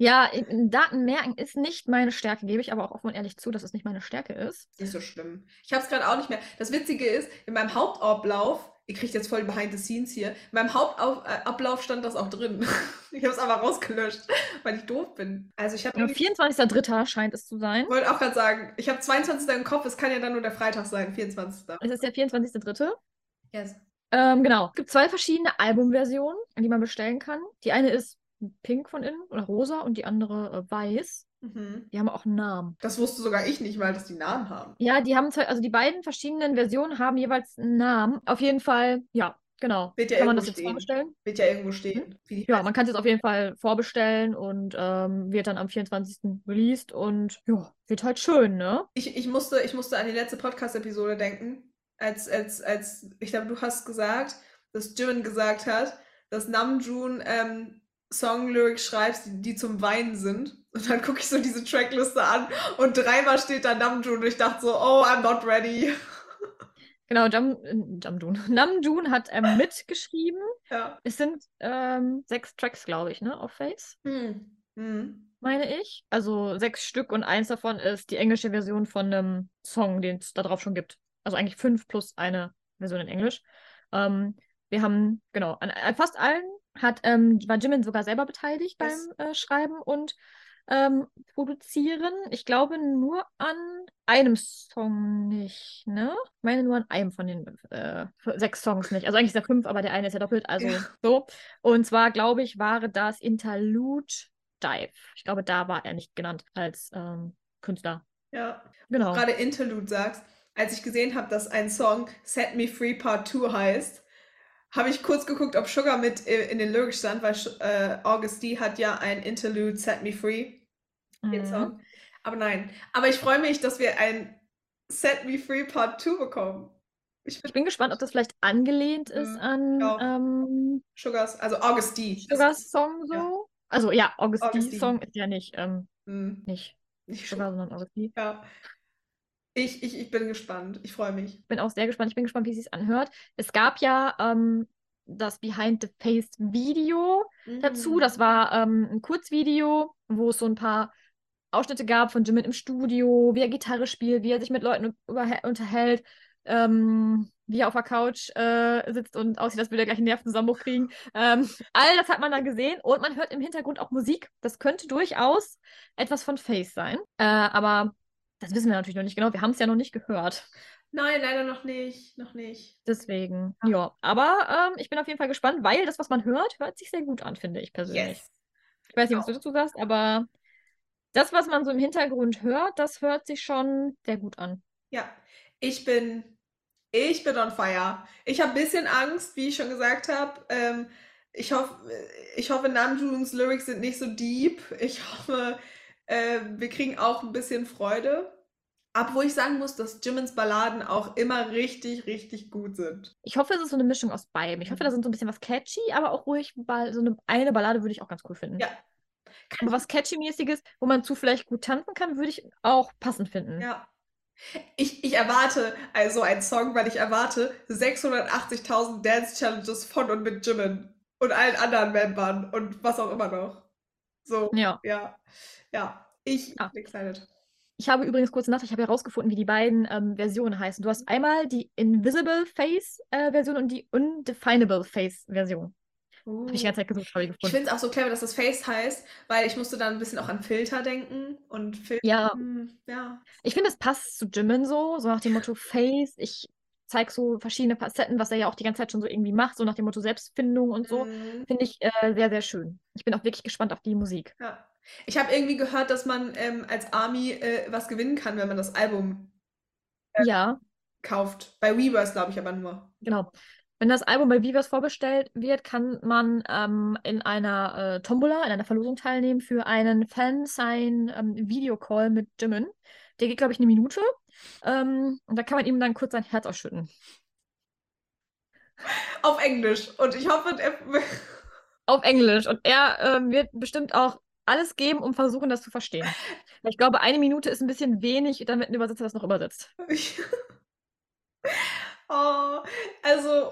Speaker 2: Ja, Daten merken ist nicht meine Stärke, gebe ich aber auch offen und ehrlich zu, dass es nicht meine Stärke ist.
Speaker 1: Ist nicht so schlimm. Ich habe es gerade auch nicht mehr. Das Witzige ist, in meinem Hauptablauf, ihr kriegt jetzt voll behind the scenes hier, in meinem Hauptablauf stand das auch drin. Ich habe es aber rausgelöscht, weil ich doof bin. Also ich habe
Speaker 2: Am 24.03. scheint es zu sein.
Speaker 1: wollte auch gerade sagen, ich habe 22. im Kopf, es kann ja dann nur der Freitag sein, 24.
Speaker 2: Es ist der 24.03.
Speaker 1: Yes.
Speaker 2: Ähm, genau. Es gibt zwei verschiedene Albumversionen, die man bestellen kann. Die eine ist pink von innen oder rosa und die andere äh, weiß.
Speaker 1: Mhm.
Speaker 2: Die haben auch einen Namen.
Speaker 1: Das wusste sogar ich nicht mal, dass die Namen haben.
Speaker 2: Ja, die haben zwei, also die beiden verschiedenen Versionen haben jeweils einen Namen. Auf jeden Fall, ja, genau.
Speaker 1: Wird ja
Speaker 2: kann man das jetzt
Speaker 1: stehen.
Speaker 2: vorbestellen?
Speaker 1: Wird ja irgendwo stehen. Die
Speaker 2: Ja, man kann es jetzt auf jeden Fall vorbestellen und ähm, wird dann am 24. released und ja, wird halt schön, ne?
Speaker 1: Ich, ich, musste, ich musste an die letzte Podcast-Episode denken, als, als, als, ich glaube, du hast gesagt, dass Jimin gesagt hat, dass Namjoon ähm, Song-Lyrics schreibst, die, die zum Weinen sind. Und dann gucke ich so diese Trackliste an und dreimal steht da Namjoon und ich dachte so, oh, I'm not ready.
Speaker 2: Genau, Jam, äh, Jamjoon. Namjoon hat ähm, mitgeschrieben.
Speaker 1: Ja.
Speaker 2: Es sind ähm, sechs Tracks, glaube ich, ne, auf Face,
Speaker 1: Hm. Hm.
Speaker 2: meine ich. Also sechs Stück und eins davon ist die englische Version von einem Song, den es da drauf schon gibt. Also eigentlich fünf plus eine Version in Englisch. Ähm, wir haben, genau, an, an fast allen hat, ähm, war Jimin sogar selber beteiligt
Speaker 1: Yes.
Speaker 2: beim äh, Schreiben und ähm, Produzieren. Ich glaube nur an einem Song nicht, ne? Ich meine nur an einem von den äh, sechs Songs nicht. Also eigentlich ist ja fünf, aber der eine ist ja doppelt, also
Speaker 1: Ja.
Speaker 2: so. Und zwar, glaube ich, war das Interlude Dive. Ich glaube, da war er nicht genannt als ähm, Künstler.
Speaker 1: Ja.
Speaker 2: Genau.
Speaker 1: gerade Interlude sagst, als ich gesehen habe, dass ein Song Set Me Free Part 2 heißt, habe ich kurz geguckt, ob Sugar mit äh, in den Lyrics stand, weil äh, August D hat ja ein Interlude Set Me Free, den
Speaker 2: Mhm.
Speaker 1: Song. Aber nein. Aber ich freue mich, dass wir ein Set Me Free Part 2 bekommen. Ich
Speaker 2: Ich
Speaker 1: bin
Speaker 2: bin gespannt, ob das vielleicht angelehnt ist
Speaker 1: Mhm,
Speaker 2: an ähm,
Speaker 1: Sugars, also August D.
Speaker 2: Sugars Song so.
Speaker 1: ja.
Speaker 2: Also ja, August
Speaker 1: August
Speaker 2: D. Song ist ja nicht, ähm,
Speaker 1: Hm,
Speaker 2: nicht
Speaker 1: nicht
Speaker 2: Sugar,
Speaker 1: Sugar.
Speaker 2: sondern August D.
Speaker 1: Ja. Ich, ich, ich bin gespannt. Ich freue mich.
Speaker 2: bin auch sehr gespannt. Ich bin gespannt, wie es sich anhört. Es gab ja ähm, das Behind the Face Video dazu.
Speaker 1: Mhm.
Speaker 2: Das war ähm, ein Kurzvideo, wo es so ein paar Ausschnitte gab von Jimin im Studio, wie er Gitarre spielt, wie er sich mit Leuten unterhält, ähm, wie er auf der Couch äh, sitzt und aussieht, als würde er gleich einen Nervenzusammenbruch kriegen. Ähm, all das hat man dann gesehen und man hört im Hintergrund auch Musik. Das könnte durchaus etwas von Face sein. Äh, aber das wissen wir natürlich noch nicht genau. Wir haben es ja noch nicht gehört.
Speaker 1: Nein, leider noch nicht. Noch nicht.
Speaker 2: Deswegen, ja. Aber ähm, ich bin auf jeden Fall gespannt, weil das, was man hört, hört sich sehr gut an, finde ich persönlich.
Speaker 1: Yes.
Speaker 2: Ich weiß nicht, was
Speaker 1: auch.
Speaker 2: du dazu sagst, aber Das, was man so im Hintergrund hört, das hört sich schon sehr gut an.
Speaker 1: Ja, ich bin, ich bin on fire. Ich habe ein bisschen Angst, wie ich schon gesagt habe. Ähm, ich hoffe, ich hoffe, Namjoons Lyrics sind nicht so deep. Ich hoffe, äh, wir kriegen auch ein bisschen Freude. Obwohl ich sagen muss, dass Jimmins Balladen auch immer richtig, richtig gut sind.
Speaker 2: Ich hoffe, es ist so eine Mischung aus beidem. Ich hoffe, da sind so ein bisschen was catchy, aber auch ruhig, Ball, so eine, eine Ballade würde ich auch ganz cool finden.
Speaker 1: Ja.
Speaker 2: Aber was catchy-mäßiges, wo man zu vielleicht gut tanzen kann, würde ich auch passend finden.
Speaker 1: Ja. Ich, ich erwarte also einen Song, weil ich erwarte 680.000 Dance-Challenges von und mit Jimin und allen anderen Membern und was auch immer noch. So,
Speaker 2: Ja.
Speaker 1: ja, ja. Ich
Speaker 2: Ah.
Speaker 1: bin excited.
Speaker 2: Ich habe übrigens kurz nach, ich habe herausgefunden, wie die beiden ähm, Versionen heißen. Du hast einmal die Invisible Face äh, Version und die Undefinable Face Version. Habe ich die ganze Zeit gesucht, habe ich
Speaker 1: Ich
Speaker 2: gefunden.
Speaker 1: finde es auch so clever, dass das Face heißt, weil ich musste dann ein bisschen auch an Filter denken und Filter.
Speaker 2: Ja.
Speaker 1: hm, ja.
Speaker 2: Ich finde, es passt zu Jimin so, so nach dem Motto Face. Ich zeige so verschiedene Facetten, was er ja auch die ganze Zeit schon so irgendwie macht, so nach dem Motto Selbstfindung und so.
Speaker 1: Mhm.
Speaker 2: Finde ich äh, sehr, sehr schön. Ich bin auch wirklich gespannt auf die Musik.
Speaker 1: Ja. Ich habe irgendwie gehört, dass man ähm, als Army äh, was gewinnen kann, wenn man das Album Ja.
Speaker 2: Ja,
Speaker 1: kauft. Bei Weverse, glaube ich aber nur.
Speaker 2: genau. Wenn das Album bei Vivas vorbestellt wird, kann man ähm, in einer äh, Tombola, in einer Verlosung teilnehmen für einen Fan-Sign-Videocall mit Jimin. Der geht, glaube ich, eine Minute. Ähm, und da kann man ihm dann kurz sein Herz ausschütten.
Speaker 1: Auf Englisch. Und ich hoffe, er,
Speaker 2: Auf Englisch. Und er ähm, wird bestimmt auch alles geben, um versuchen, das zu verstehen. Weil Ich glaube, eine Minute ist ein bisschen wenig, damit ein Übersetzer das noch übersetzt.
Speaker 1: oh, also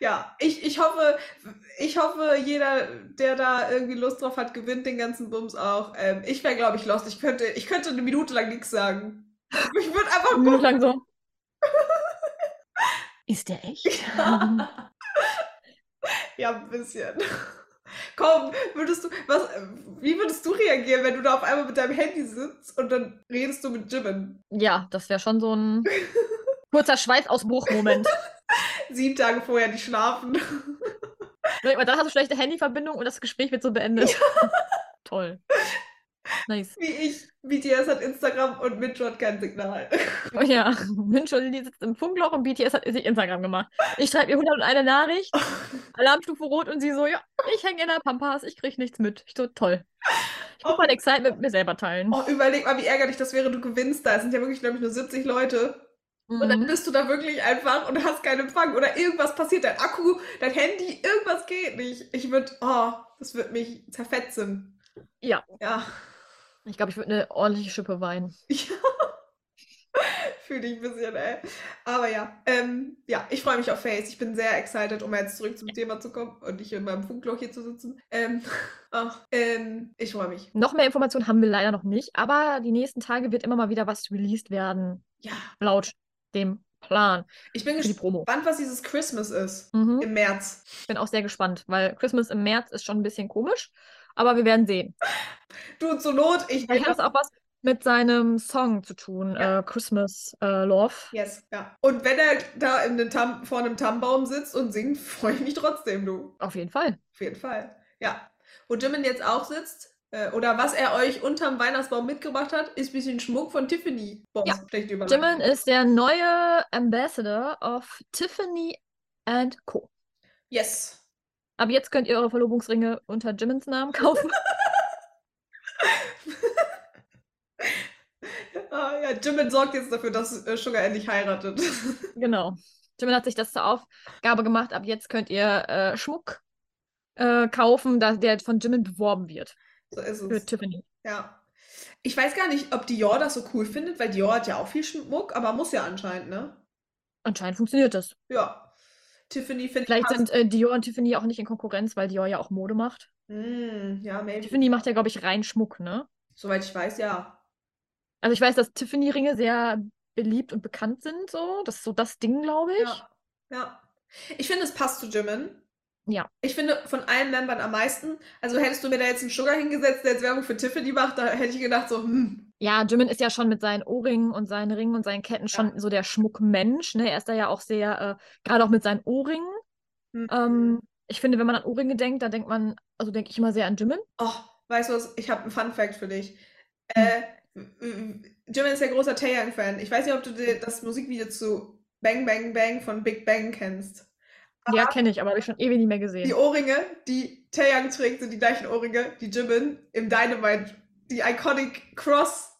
Speaker 1: ja, ich, ich hoffe, ich hoffe, jeder, der da irgendwie Lust drauf hat, gewinnt den ganzen Bums auch. Ähm, ich wäre, glaube ich, lost. Ich könnte, ich könnte eine Minute lang nichts sagen. Ich würde einfach
Speaker 2: Eine Minute lang so. Ist der echt?
Speaker 1: Ja, ein bisschen. Komm, würdest du, was, wie würdest du reagieren, wenn du da auf einmal mit deinem Handy sitzt und dann redest du mit Jimin?
Speaker 2: Ja, das wäre schon so ein kurzer Schweißausbruch-Moment.
Speaker 1: Sieben Tage vorher nicht schlafen.
Speaker 2: Weil Dann hast du schlechte Handyverbindung und das Gespräch wird so beendet. Toll. Nice.
Speaker 1: Wie ich. BTS hat Instagram und Mitch hat kein Signal.
Speaker 2: Oh ja, Mincho Lili sitzt im Funkloch und BTS hat sich Instagram gemacht. Ich schreibe ihr 101 Nachricht, Alarmstufe rot und sie so, ja, ich hänge in der Pampas, ich kriege nichts mit. Ich so, toll. Ich muss mein Excitement mit mir selber teilen.
Speaker 1: Oh, überleg mal, wie ärgerlich das wäre, du gewinnst da. Es sind ja wirklich, glaube ich, nur 70 Leute. Und dann
Speaker 2: Mhm.
Speaker 1: bist du da wirklich einfach und hast keinen Empfang. Oder irgendwas passiert, dein Akku, dein Handy, irgendwas geht nicht. Ich würde, oh, das wird mich zerfetzen.
Speaker 2: Ja.
Speaker 1: Ja.
Speaker 2: Ich glaube, ich würde eine ordentliche Schippe weinen.
Speaker 1: Ja. Fühle ich ein bisschen, ey. Aber ja, ähm, ja, ich freue mich auf Face. Ich bin sehr excited, um jetzt zurück zum Thema zu kommen und nicht in meinem Funkloch hier zu sitzen. Ähm, ach, ähm, ich freue mich.
Speaker 2: Noch mehr Informationen haben wir leider noch nicht, aber die nächsten Tage wird immer mal wieder was released werden,
Speaker 1: Ja,
Speaker 2: laut dem Plan
Speaker 1: ich bin gespannt, was dieses Christmas ist
Speaker 2: Mhm.
Speaker 1: im März.
Speaker 2: Ich bin auch sehr gespannt, weil Christmas im März ist schon ein bisschen komisch, aber wir werden sehen.
Speaker 1: Du, zur Not, ich
Speaker 2: Vielleicht hat das auch was mit seinem Song zu tun,
Speaker 1: Ja.
Speaker 2: äh, Christmas äh, Love.
Speaker 1: Yes, ja. Und wenn er da Tam vor einem Tannenbaum sitzt und singt, freue ich mich trotzdem, du.
Speaker 2: Auf jeden Fall.
Speaker 1: Auf jeden Fall. Ja. Wo Jimin jetzt auch sitzt, äh, oder was er euch unterm Weihnachtsbaum mitgebracht hat, ist ein bisschen Schmuck von Tiffany. Boah,
Speaker 2: Ja. Jimin ist der neue Ambassador of Tiffany and Co.
Speaker 1: Yes.
Speaker 2: Ab jetzt könnt ihr eure Verlobungsringe unter Jimins Namen kaufen.
Speaker 1: Ah, ja, Jimin sorgt jetzt dafür, dass äh, Sugar endlich heiratet.
Speaker 2: genau. Jimin hat sich das zur Aufgabe gemacht. Ab jetzt könnt ihr äh, Schmuck äh, kaufen, da, der von Jimin beworben wird
Speaker 1: so ist
Speaker 2: für
Speaker 1: es.
Speaker 2: Tiffany.
Speaker 1: Ja. Ich weiß gar nicht, ob Dior das so cool findet, weil Dior hat ja auch viel Schmuck, aber muss ja anscheinend, ne?
Speaker 2: Anscheinend funktioniert das.
Speaker 1: Ja. Tiffany findet
Speaker 2: Vielleicht sind äh, Dior und Tiffany auch nicht in Konkurrenz, weil Dior ja auch Mode macht.
Speaker 1: Mm, ja, maybe.
Speaker 2: Tiffany macht ja, glaube ich, rein Schmuck, ne?
Speaker 1: Soweit ich weiß, ja.
Speaker 2: Also ich weiß, dass Tiffany-Ringe sehr beliebt und bekannt sind, so. Das ist so das Ding, glaube ich.
Speaker 1: Ja. Ja. Ich finde, es passt zu Jimin.
Speaker 2: Ja.
Speaker 1: Ich finde von allen Membern am meisten. Also hättest du mir da jetzt einen Sugar hingesetzt, der jetzt Werbung für Tiffany macht, da hätte ich gedacht so, hm.
Speaker 2: Ja, Jimin ist ja schon mit seinen Ohrringen und seinen Ringen und seinen Ketten schon so der Schmuckmensch, ne? Er ist da ja auch sehr, äh, gerade auch mit seinen Ohrringen.
Speaker 1: hm.
Speaker 2: Ähm, ich finde, wenn man an Ohrringe denkt, dann denkt man, also denke ich immer sehr an Jimin.
Speaker 1: Oh, weißt du was? Ich habe einen Fun Fact für dich. Äh, Jimin ist ja großer Taeyang-Fan. Ich weiß nicht, ob du dir das Musikvideo zu Bang Bang Bang von Big Bang kennst.
Speaker 2: Ja, kenne ich, aber habe ich schon ewig nicht mehr
Speaker 1: Die
Speaker 2: gesehen.
Speaker 1: Ohrringe, die Taeyang trägt, sind die gleichen Ohrringe, die Jimin im Dynamite, die Iconic Cross.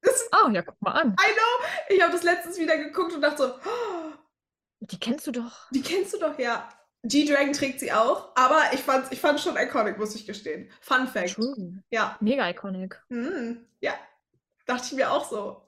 Speaker 1: Ist,
Speaker 2: Ah, ja, guck mal an.
Speaker 1: I know! Ich habe das letztens wieder geguckt und dachte so, oh,
Speaker 2: Die kennst du doch.
Speaker 1: die kennst du doch, ja. G-Dragon trägt sie auch, aber ich fand ich fand schon iconic, muss ich gestehen. Fun Fact.
Speaker 2: True.
Speaker 1: Ja.
Speaker 2: Mega iconic.
Speaker 1: Hm, ja. Dachte ich mir auch so.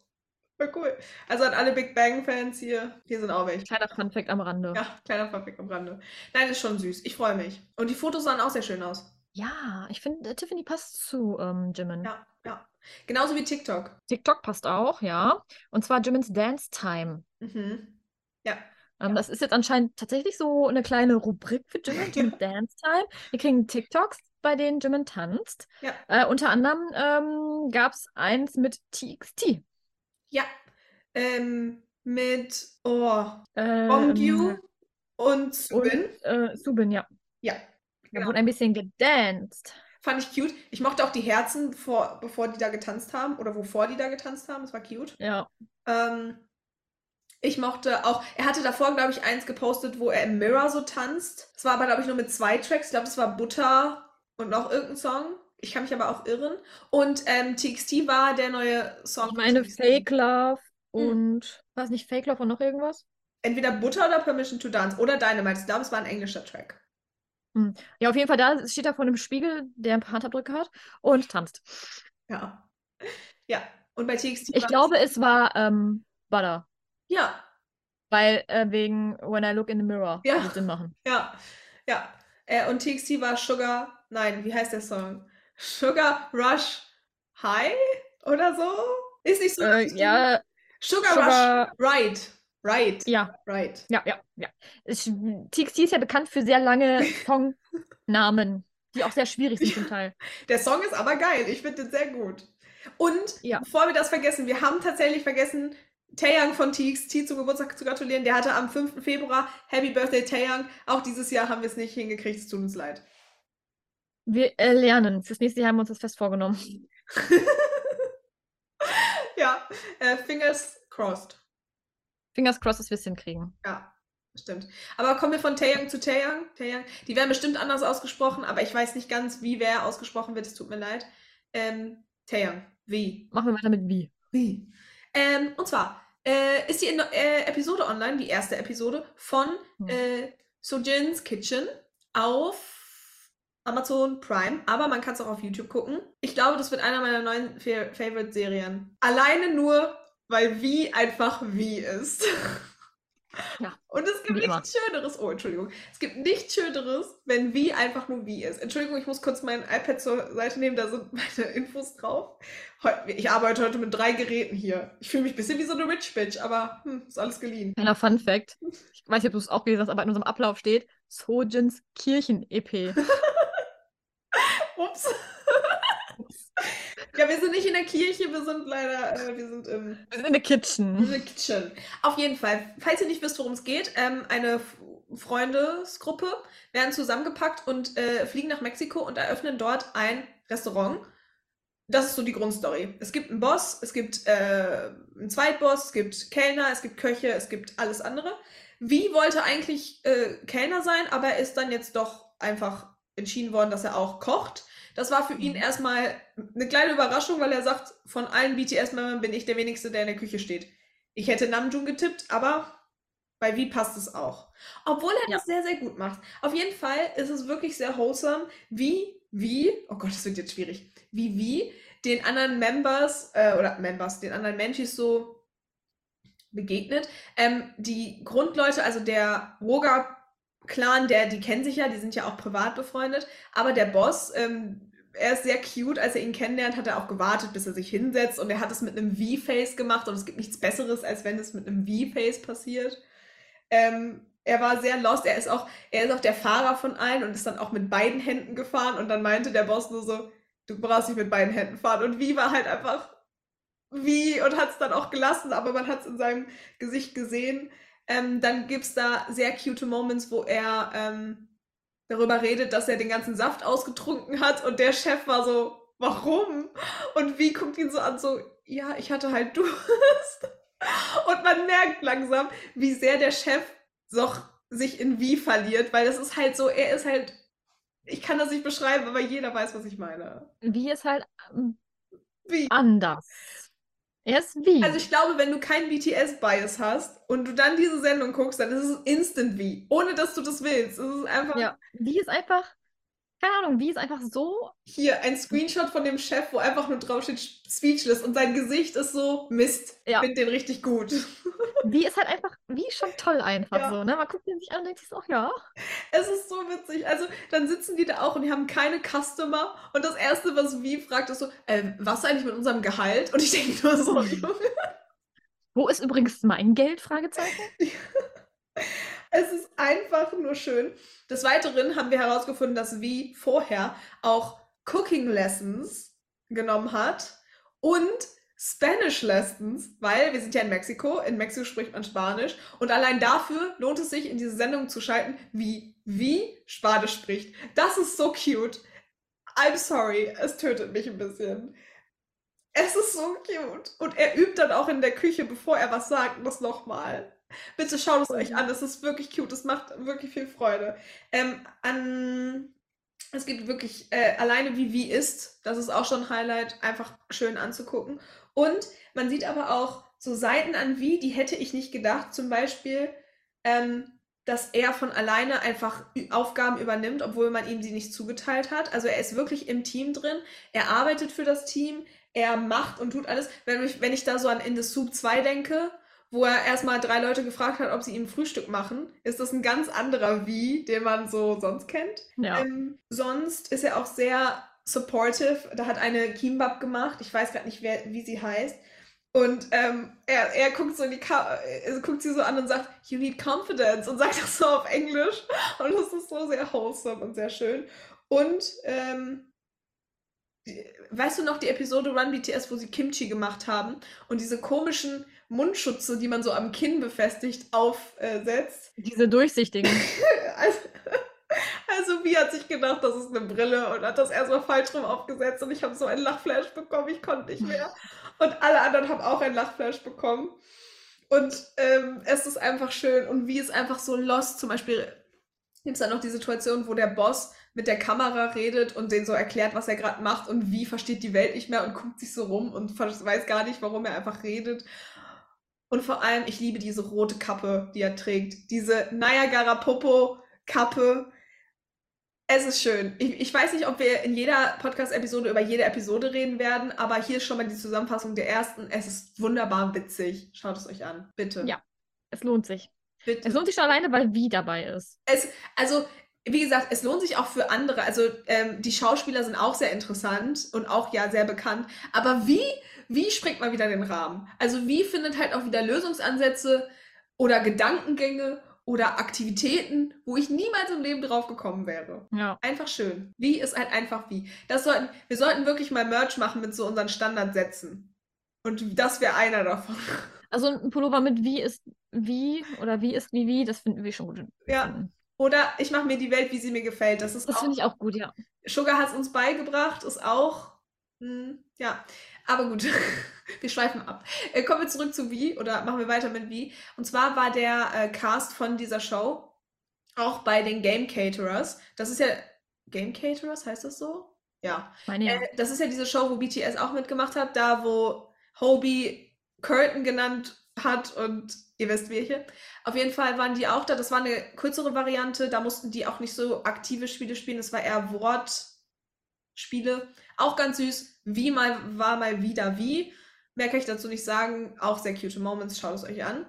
Speaker 1: Voll cool. Also an alle Big Bang-Fans hier, hier sind auch welche.
Speaker 2: Kleiner Funfact am Rande.
Speaker 1: Ja, kleiner Funfact am Rande. Nein, ist schon süß. Ich freue mich. Und die Fotos sahen auch sehr schön aus.
Speaker 2: Ja, ich finde, äh, Tiffany passt zu ähm, Jimin.
Speaker 1: Ja, ja. Genauso wie TikTok.
Speaker 2: TikTok passt auch, ja. Und zwar Jimin's Dance Time.
Speaker 1: Mhm. Ja.
Speaker 2: Ähm, Das ist jetzt anscheinend tatsächlich so eine kleine Rubrik für Jimin, Jimin Dance Time. Wir kriegen TikToks, bei denen Jimin tanzt.
Speaker 1: Ja.
Speaker 2: Äh, unter anderem ähm, gab es eins mit TXT.
Speaker 1: Ja. Ähm, mit oh,
Speaker 2: Ähm,
Speaker 1: Bongyu und Subin.
Speaker 2: und äh, Subin, ja.
Speaker 1: Ja.
Speaker 2: Da
Speaker 1: Genau.
Speaker 2: wurde ein bisschen gedanced.
Speaker 1: Fand ich cute. Ich mochte auch die Herzen, bevor, bevor die da getanzt haben oder wovor die da getanzt haben. Das war cute.
Speaker 2: Ja.
Speaker 1: Ähm, ich mochte auch, er hatte davor, glaube ich, eins gepostet, wo er im Mirror so tanzt. Es war aber, glaube ich, nur mit zwei Tracks. Ich glaube, das war Butter und noch irgendein Song. Ich kann mich aber auch irren. Und ähm, TXT war der neue Song.
Speaker 2: Ich meine. Fake Love
Speaker 1: Hm.
Speaker 2: und war es nicht Fake Love und noch irgendwas?
Speaker 1: Entweder Butter oder Permission to Dance oder Dynamite. Ich glaube, es war ein englischer Track.
Speaker 2: Ja, auf jeden Fall, da steht er vor einem Spiegel, der ein paar Handabdrücke hat und tanzt.
Speaker 1: Ja. Ja. Und bei TXT
Speaker 2: Ich glaube, es war ähm, Butter.
Speaker 1: Ja,
Speaker 2: Weil äh, wegen When I Look in the Mirror
Speaker 1: Ja.
Speaker 2: Sinn machen.
Speaker 1: ja, ja. Äh, und TXT war Sugar, nein, wie heißt der Song? Sugar Rush High oder so? Ist nicht so.
Speaker 2: Äh, ja,
Speaker 1: Sugar,
Speaker 2: Sugar-
Speaker 1: Rush Right. Right.
Speaker 2: ja,
Speaker 1: Right.
Speaker 2: ja, ja, ja. Ich, TXT ist ja bekannt für sehr lange Songnamen, die auch sehr schwierig sind zum Teil.
Speaker 1: Der Song ist aber geil. Ich finde den sehr gut. Und
Speaker 2: Ja.
Speaker 1: bevor wir das vergessen, wir haben tatsächlich vergessen, Taeyang von TXT zum Geburtstag zu gratulieren. Der hatte am 5. Februar Happy Birthday Taeyang. Auch dieses Jahr haben wir es nicht hingekriegt. Es tut uns leid.
Speaker 2: Wir äh, lernen. Fürs nächste Jahr haben wir uns das fest vorgenommen.
Speaker 1: ja, äh, fingers crossed.
Speaker 2: Fingers crossed, dass wir es hinkriegen.
Speaker 1: Ja, stimmt. Aber kommen wir von Taeyang zu Taeyang? Taeyang. Die werden bestimmt anders ausgesprochen, aber ich weiß nicht ganz, wie wer ausgesprochen wird. Es tut mir leid. Ähm, Taeyang. Wie?
Speaker 2: Machen wir weiter mit wie.
Speaker 1: Wie? Ähm, und zwar äh, ist die äh, Episode online, die erste Episode von
Speaker 2: Hm.
Speaker 1: äh, Sojin's Kitchen auf Amazon Prime, aber man kann es auch auf YouTube gucken. Ich glaube, das wird einer meiner neuen Fa Favorite-Serien. Alleine nur, weil wie einfach wie ist.
Speaker 2: Ja,
Speaker 1: Und es gibt
Speaker 2: immer.
Speaker 1: nichts Schöneres. Oh, Entschuldigung. Es gibt nichts Schöneres, wenn wie einfach nur wie ist. Entschuldigung, ich muss kurz mein iPad zur Seite nehmen, da sind meine Infos drauf. Ich arbeite heute mit drei Geräten hier. Ich fühle mich ein bisschen wie so eine Rich Bitch, aber hm, ist alles geliehen.
Speaker 2: Kleiner Fun Fact. Ich weiß nicht, ob du es auch gelesen hast, aber in unserem Ablauf steht Sojins Kirchen-EP.
Speaker 1: Ups. ja, wir sind nicht in der Kirche, wir sind leider, äh, wir sind im
Speaker 2: Wir sind in der Kitchen.
Speaker 1: The Kitchen. Auf jeden Fall, falls ihr nicht wisst, worum es geht, ähm, eine Freundesgruppe werden zusammengepackt und äh, fliegen nach Mexiko und eröffnen dort ein Restaurant. Das ist so die Grundstory. Es gibt einen Boss, es gibt äh, einen Zweitboss, es gibt Kellner, es gibt Köche, es gibt alles andere. Wie wollte eigentlich äh, Kellner sein, aber er ist dann jetzt doch einfach entschieden worden, dass er auch kocht. Das war für ihn
Speaker 2: Mhm.
Speaker 1: erstmal eine kleine Überraschung, weil er sagt, von allen BTS-Membern bin ich der wenigste, der in der Küche steht. Ich hätte Namjoon getippt, aber bei Wie passt es auch. Obwohl er
Speaker 2: Ja.
Speaker 1: das sehr, sehr gut macht. Auf jeden Fall ist es wirklich sehr wholesome, wie, wie, oh Gott, das wird jetzt schwierig, wie, wie den anderen Members, äh, oder Members, den anderen Menschis so begegnet. Ähm, die Grundleute, also der Woga-Clan, der, die kennen sich ja, die sind ja auch privat befreundet, aber der Boss, ähm, er ist sehr cute, als er ihn kennenlernt, hat er auch gewartet, bis er sich hinsetzt. Und er hat es mit einem V-Face gemacht. Und es gibt nichts Besseres, als wenn es mit einem V-Face passiert. Ähm, er war sehr lost, er ist auch, er ist auch der Fahrer von allen und ist dann auch mit beiden Händen gefahren. Und dann meinte der Boss nur so, du brauchst nicht mit beiden Händen fahren. Und wie war halt einfach wie und hat es dann auch gelassen, aber man hat es in seinem Gesicht gesehen. Ähm, dann gibt es da sehr cute Moments, wo er ähm, darüber redet, dass er den ganzen Saft ausgetrunken hat und der Chef war so, warum? Und wie guckt ihn so an, so, ja, ich hatte halt Durst. Und man merkt langsam, wie sehr der Chef doch sich in wie verliert, weil das ist halt so, er ist halt, ich kann das nicht beschreiben, aber jeder weiß, was ich meine.
Speaker 2: Wie ist halt ähm,
Speaker 1: Wie?
Speaker 2: anders. Er ist wie.
Speaker 1: Also ich glaube, wenn du keinen BTS-Bias hast und du dann diese Sendung guckst, dann ist es instant wie, ohne dass du das willst. Es ist einfach
Speaker 2: ja, wie ist einfach, keine Ahnung, wie ist einfach so.
Speaker 1: hier ein Screenshot von dem Chef, wo einfach nur drauf steht speechless und sein Gesicht ist so Mist. Ich
Speaker 2: Ja.
Speaker 1: finde den richtig gut.
Speaker 2: Wie ist halt einfach, wie schon toll einfach
Speaker 1: Ja.
Speaker 2: so, ne? Man guckt ihn sich an und denkt sich so, ach ja.
Speaker 1: Es ist so witzig. Also dann sitzen die da auch und die haben keine Customer und das erste, was Wie fragt, ist so, äh, was eigentlich mit unserem Gehalt? Und ich denke nur so, Junge.
Speaker 2: Wo ist übrigens mein Geld? Fragezeichen.
Speaker 1: Es ist einfach nur schön. Des Weiteren haben wir herausgefunden, dass Wie vorher auch Cooking Lessons genommen hat und Spanish Lessons, weil wir sind ja in Mexiko. In Mexiko spricht man Spanisch. Und allein dafür lohnt es sich, in diese Sendung zu schalten, wie Wie Spanisch spricht. Das ist so cute. I'm sorry, es tötet mich ein bisschen. Es ist so cute. Und er übt dann auch in der Küche, bevor er was sagt, das nochmal. Bitte schaut es euch an, es ist wirklich cute, es macht wirklich viel Freude. Ähm, an, es gibt wirklich äh, alleine wie wie ist, das ist auch schon ein Highlight, einfach schön anzugucken. Und man sieht aber auch so Seiten an wie, die hätte ich nicht gedacht, zum Beispiel, ähm, dass er von alleine einfach Aufgaben übernimmt, obwohl man ihm sie nicht zugeteilt hat. Also er ist wirklich im Team drin, er arbeitet für das Team, er macht und tut alles. Wenn ich, wenn ich da so an In the Soup 2 denke, wo er erstmal drei Leute gefragt hat, ob sie ihm Frühstück machen, ist das ein ganz anderer Wie, den man so sonst kennt.
Speaker 2: Ja.
Speaker 1: Ähm, sonst ist er auch sehr supportive. Da hat eine Kimbab gemacht, ich weiß gerade nicht, wer, wie sie heißt. Und ähm, er, er guckt so in die Ka er guckt sie so an und sagt, you need confidence und sagt das so auf Englisch. Und das ist so sehr wholesome und sehr schön. Und ähm, weißt du noch die Episode Run BTS, wo sie Kimchi gemacht haben und diese komischen Mundschutze, die man so am Kinn befestigt, aufsetzt?
Speaker 2: Diese durchsichtigen.
Speaker 1: Also, also wie hat sich gedacht, das ist eine Brille und hat das erstmal falsch rum aufgesetzt und ich habe so einen Lachflash bekommen, ich konnte nicht mehr. Und alle anderen haben auch einen Lachflash bekommen. Und ähm, es ist einfach schön und wie es einfach so lost, zum Beispiel gibt es dann noch die Situation, wo der Boss mit der Kamera redet und den so erklärt, was er gerade macht und wie versteht die Welt nicht mehr und guckt sich so rum und weiß gar nicht, warum er einfach redet. Und vor allem, ich liebe diese rote Kappe, die er trägt. Diese Niagara Popo Kappe. Es ist schön. Ich, ich weiß nicht, ob wir in jeder Podcast-Episode über jede Episode reden werden, aber hier ist schon mal die Zusammenfassung der ersten. Es ist wunderbar witzig. Schaut es euch an. Bitte.
Speaker 2: Ja. Es lohnt sich.
Speaker 1: Bitte.
Speaker 2: Es lohnt sich schon alleine, weil wie dabei ist.
Speaker 1: Es, also, wie gesagt, es lohnt sich auch für andere. Also, ähm, die Schauspieler sind auch sehr interessant und auch ja sehr bekannt. Aber wie, wie springt man wieder den Rahmen? Also, wie findet halt auch wieder Lösungsansätze oder Gedankengänge oder Aktivitäten, wo ich niemals im Leben drauf gekommen wäre.
Speaker 2: Ja.
Speaker 1: Einfach schön. Wie ist halt einfach wie. Das sollten, wir sollten wirklich mal Merch machen mit so unseren Standardsätzen. Und das wäre einer davon.
Speaker 2: Also ein Pullover mit wie ist wie oder wie ist wie wie, das finden wir schon gut.
Speaker 1: Ja. Oder ich mache mir die Welt, wie sie mir gefällt. Das ist
Speaker 2: Das finde ich auch gut, ja.
Speaker 1: Sugar hat es uns beigebracht, ist auch. Hm, ja, aber gut, wir schweifen ab. Äh, kommen wir zurück zu Wie oder machen wir weiter mit Wie. Und zwar war der äh, Cast von dieser Show auch bei den Game Caterers. Das ist ja. Game Caterers, heißt das so? Ja.
Speaker 2: Meine ja.
Speaker 1: Äh, das ist ja diese Show, wo BTS auch mitgemacht hat, da wo Hobie Curtain genannt hat und ihr wisst welche. Auf jeden Fall waren die auch da. Das war eine kürzere Variante. Da mussten die auch nicht so aktive Spiele spielen. Das war eher Wortspiele. Auch ganz süß. Wie mal war mal wieder wie. Mehr kann ich dazu nicht sagen. Auch sehr cute Moments. Schaut es euch an.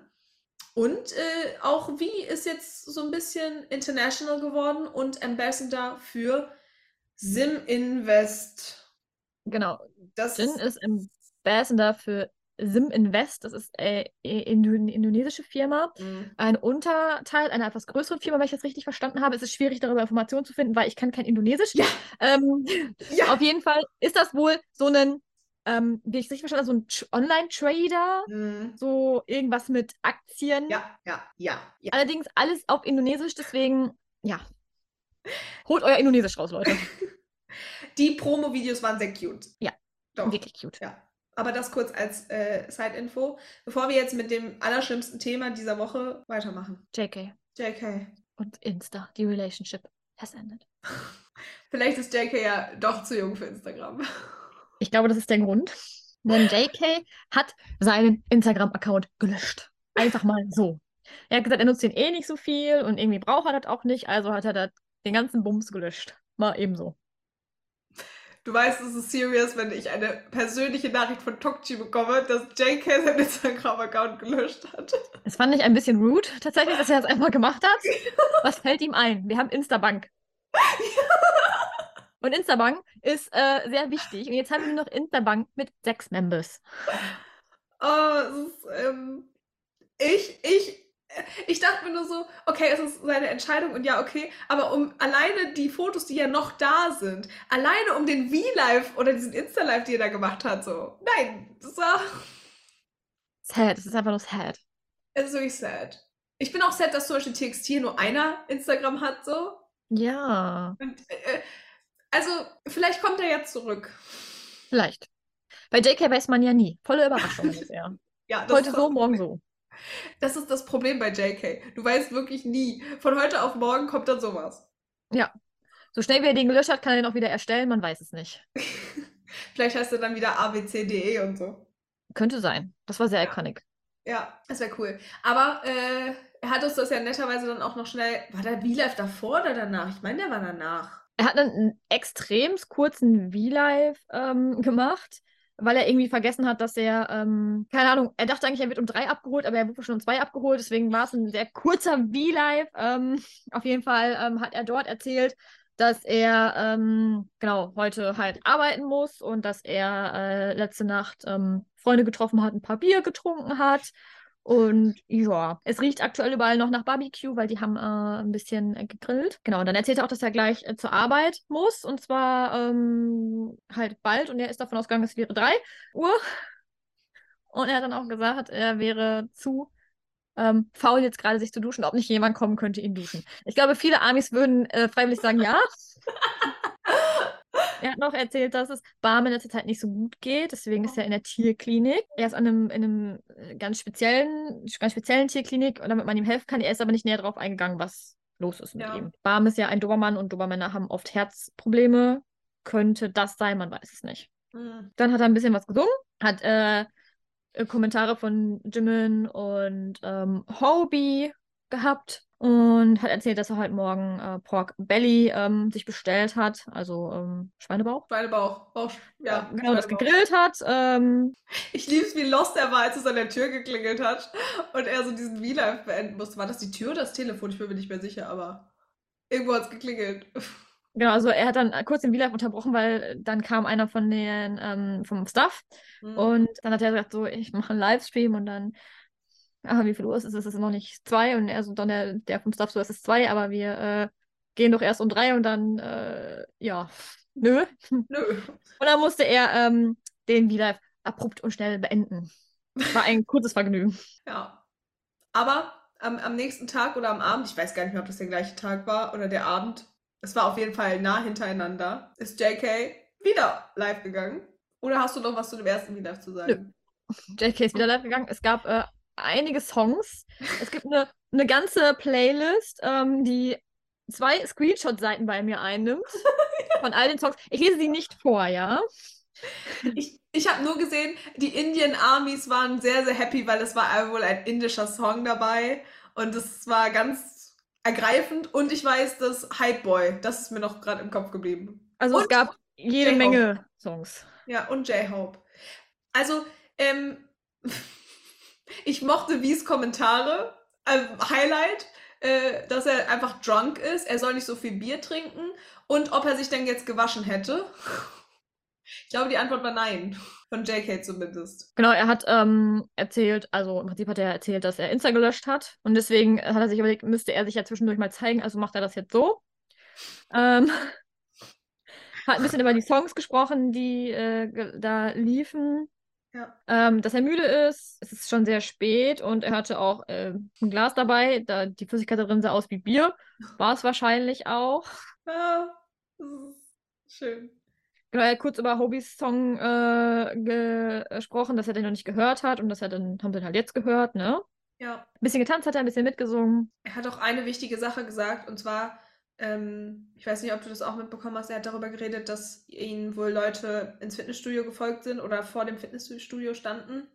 Speaker 1: Und äh, auch wie ist jetzt so ein bisschen international geworden und Ambassador für Sim Invest.
Speaker 2: Genau.
Speaker 1: Das
Speaker 2: Jin ist Ambassador für Sim Invest. Das ist äh, Indo indonesische Firma.
Speaker 1: Mm.
Speaker 2: Ein Unterteil einer etwas größeren Firma, wenn ich das richtig verstanden habe. Es ist schwierig, darüber Informationen zu finden, weil ich kann kein Indonesisch.
Speaker 1: Ja.
Speaker 2: Ähm,
Speaker 1: Ja.
Speaker 2: Auf jeden Fall ist das wohl so ein, ähm, wie ich es richtig verstanden habe, so ein Tr- Online-Trader.
Speaker 1: Mm.
Speaker 2: So irgendwas mit Aktien.
Speaker 1: Ja, ja, ja, ja.
Speaker 2: Allerdings alles auf Indonesisch, deswegen, ja. Holt euer Indonesisch raus, Leute.
Speaker 1: Die Promo-Videos waren sehr cute.
Speaker 2: Ja,
Speaker 1: Doch.
Speaker 2: Wirklich cute.
Speaker 1: Ja. Aber das kurz als äh, Side-Info, bevor wir jetzt mit dem allerschlimmsten Thema dieser Woche weitermachen.
Speaker 2: JK
Speaker 1: JK.
Speaker 2: und Insta, die Relationship has ended.
Speaker 1: Vielleicht ist JK ja doch zu jung für Instagram.
Speaker 2: Ich glaube, das ist der Grund. Denn JK hat seinen Instagram-Account gelöscht. Einfach mal so. Er hat gesagt, er nutzt den eh nicht so viel und irgendwie braucht er das auch nicht, also hat er den ganzen Bums gelöscht. Mal ebenso.
Speaker 1: Du weißt, es ist serious, wenn ich eine persönliche Nachricht von Tokchi bekomme, dass JK seinen Instagram-Account gelöscht hat.
Speaker 2: Das fand ich ein bisschen rude, tatsächlich, dass er das einfach gemacht hat. Was fällt ihm ein? Wir haben Instabank. Und Instabank ist äh, sehr wichtig. Und jetzt haben wir noch Instabank mit sechs Members.
Speaker 1: Oh, es ist, ähm, ich, ich, ich dachte mir nur so, okay, es ist seine Entscheidung und ja, okay, aber um alleine die Fotos, die ja noch da sind, alleine um den V-Live oder diesen Insta-Live, die er da gemacht hat, so, nein, das war,
Speaker 2: Sad, es ist einfach nur sad.
Speaker 1: es ist wirklich sad. Ich bin auch sad, dass zum Beispiel TXT nur einer Instagram hat, so.
Speaker 2: Ja,
Speaker 1: Und, äh, also, vielleicht kommt er jetzt zurück.
Speaker 2: vielleicht. Bei JK weiß man ja nie. Volle Überraschung bisher.
Speaker 1: Ja,
Speaker 2: Heute so, morgen so.
Speaker 1: Das ist das Problem bei JK. Du weißt wirklich nie. Von heute auf morgen kommt dann sowas.
Speaker 2: Ja. So schnell wie er den gelöscht hat, kann er den auch wieder erstellen, man weiß es nicht.
Speaker 1: Vielleicht heißt er dann wieder ABCDE und so.
Speaker 2: Könnte sein. Das war sehr
Speaker 1: Ja.
Speaker 2: iconic.
Speaker 1: Ja, das wäre cool. Aber äh, er hat uns das ja netterweise dann auch noch schnell. War der V-Live davor oder danach? Ich meine, der war danach.
Speaker 2: Er hat einen extrem kurzen V-Live ähm, gemacht, weil er irgendwie vergessen hat, dass er, ähm, keine Ahnung, er dachte eigentlich, er wird um drei abgeholt, aber er wurde schon um zwei abgeholt, deswegen war es ein sehr kurzer V-Live. Ähm, auf jeden Fall ähm, hat er dort erzählt, dass er ähm, genau heute halt arbeiten muss und dass er äh, letzte Nacht ähm, Freunde getroffen hat, ein paar Bier getrunken hat. Und ja, es riecht aktuell überall noch nach Barbecue, weil die haben äh, ein bisschen äh, gegrillt. Genau, und dann erzählt er auch, dass er gleich äh, zur Arbeit muss. Und zwar ähm, halt bald. Und er ist davon ausgegangen, es wäre 3 Uhr. Und er hat dann auch gesagt, er wäre zu ähm, faul, jetzt gerade sich zu duschen, ob nicht jemand kommen könnte, ihn duschen. Ich glaube, viele Amis würden äh, freiwillig sagen, ja. Er hat noch erzählt, dass es Barm in letzter Zeit nicht so gut geht, deswegen ist er in der Tierklinik. Er ist an einem, in einem äh, ganz speziellen, ganz speziellen Tierklinik, damit man ihm helfen kann. Er ist aber nicht näher darauf eingegangen, was los ist mit
Speaker 1: Ja.
Speaker 2: ihm. Barm ist ja ein Dobermann und Dobermänner haben oft Herzprobleme. Könnte das sein, man weiß es nicht.
Speaker 1: Hm.
Speaker 2: Dann hat er ein bisschen was gesungen, hat äh, Kommentare von Jimin und ähm, Hobie gehabt und hat erzählt, dass er heute Morgen äh, Pork Belly ähm, sich bestellt hat, also ähm, Schweinebauch.
Speaker 1: Schweinebauch. Bauch, ja,
Speaker 2: genau, das gegrillt hat. Ähm,
Speaker 1: Ich lieb's, wie lost er war, als es an der Tür geklingelt hat und er so diesen V-Live beenden musste. War das die Tür oder das Telefon? Ich bin mir nicht mehr sicher, aber irgendwo hat's geklingelt.
Speaker 2: genau, also er hat dann kurz den V-Live unterbrochen, weil dann kam einer von den ähm, vom Staff
Speaker 1: Hm.
Speaker 2: und dann hat er gesagt, so, ich mache einen Livestream und dann ah, wie viel Uhr ist es? Es ist noch nicht zwei und er so, dann der, der vom Staff so, es ist zwei, aber wir äh, gehen doch erst um drei und dann, äh, ja, nö.
Speaker 1: Nö.
Speaker 2: Und dann musste er ähm, den wieder abrupt und schnell beenden. War ein kurzes Vergnügen.
Speaker 1: Ja. Aber am, am nächsten Tag oder am Abend, ich weiß gar nicht mehr, ob das der gleiche Tag war oder der Abend, es war auf jeden Fall nah hintereinander, ist JK wieder live gegangen. Oder hast du noch was zu dem ersten V-Live zu sagen?
Speaker 2: JK ist wieder live gegangen. Es gab äh, einige Songs. Es gibt eine, eine ganze Playlist, ähm, die zwei Screenshot-Seiten bei mir einnimmt. Von all den Songs. Ich lese sie nicht vor, ja.
Speaker 1: Ich, ich habe nur gesehen, die Indian Armies waren sehr, sehr happy, weil es war wohl ein indischer Song dabei. Und es war ganz ergreifend. Und ich weiß, dass Hype Boy, das ist mir noch gerade im Kopf geblieben.
Speaker 2: Also es
Speaker 1: Und
Speaker 2: gab jede. Menge Songs.
Speaker 1: Ja, und J-Hope. Also, ähm, ich mochte Wies Kommentare. Ähm, Highlight, äh, dass er einfach drunk ist. Er soll nicht so viel Bier trinken. Und ob er sich denn jetzt gewaschen hätte. Ich glaube, die Antwort war nein. Von JK zumindest.
Speaker 2: Genau, er hat ähm, erzählt, also im Prinzip hat er erzählt, dass er Insta gelöscht hat. Und deswegen hat er sich überlegt, müsste er sich ja zwischendurch mal zeigen, also macht er das jetzt so. Ähm, hat ein bisschen über die Songs gesprochen, die äh, da liefen.
Speaker 1: Ja.
Speaker 2: Ähm, dass er müde ist. Es ist schon sehr spät und er hatte auch äh, ein Glas dabei. Da die Flüssigkeit darin sah aus wie Bier. War es wahrscheinlich auch.
Speaker 1: Ja, Schön.
Speaker 2: Genau, er hat kurz über Hobys Song äh, gesprochen, dass er den noch nicht gehört hat und dass er dann, haben sie den halt jetzt gehört, ne?
Speaker 1: Ja.
Speaker 2: Ein bisschen getanzt hat er, ein bisschen mitgesungen.
Speaker 1: Er hat auch eine wichtige Sache gesagt, und zwar, ähm, ich weiß nicht, ob du das auch mitbekommen hast, er hat darüber geredet, dass ihm wohl Leute ins Fitnessstudio gefolgt sind oder vor dem Fitnessstudio standen.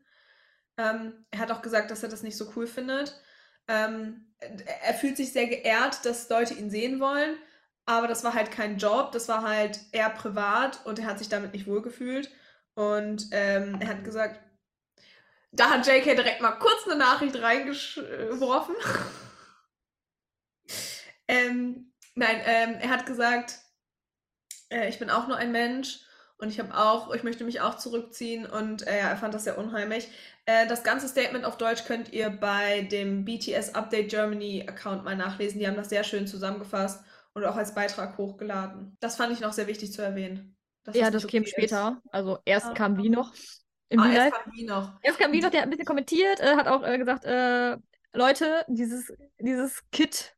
Speaker 1: Ähm, er hat auch gesagt, dass er das nicht so cool findet. Ähm, er fühlt sich sehr geehrt, dass Leute ihn sehen wollen, aber das war halt kein Job, das war halt eher privat und er hat sich damit nicht wohlgefühlt. Und ähm, er hat gesagt, da hat JK direkt mal kurz eine Nachricht reingeworfen. ähm, nein, ähm, er hat gesagt, äh, ich bin auch nur ein Mensch und ich habe auch, ich möchte mich auch zurückziehen und äh, er fand das sehr unheimlich. Äh, das ganze Statement auf Deutsch könnt ihr bei dem BTS Update Germany Account mal nachlesen. Die haben das sehr schön zusammengefasst und auch als Beitrag hochgeladen. Das fand ich noch sehr wichtig zu erwähnen. dass
Speaker 2: Ja, das käme
Speaker 1: okay
Speaker 2: später. Also erst
Speaker 1: Ah.
Speaker 2: kam Wie noch im.
Speaker 1: Ah, erst kam wie noch.
Speaker 2: Erst kam Wie noch, der hat ein bisschen kommentiert, äh, hat auch äh, gesagt, äh, Leute, dieses, dieses Kid,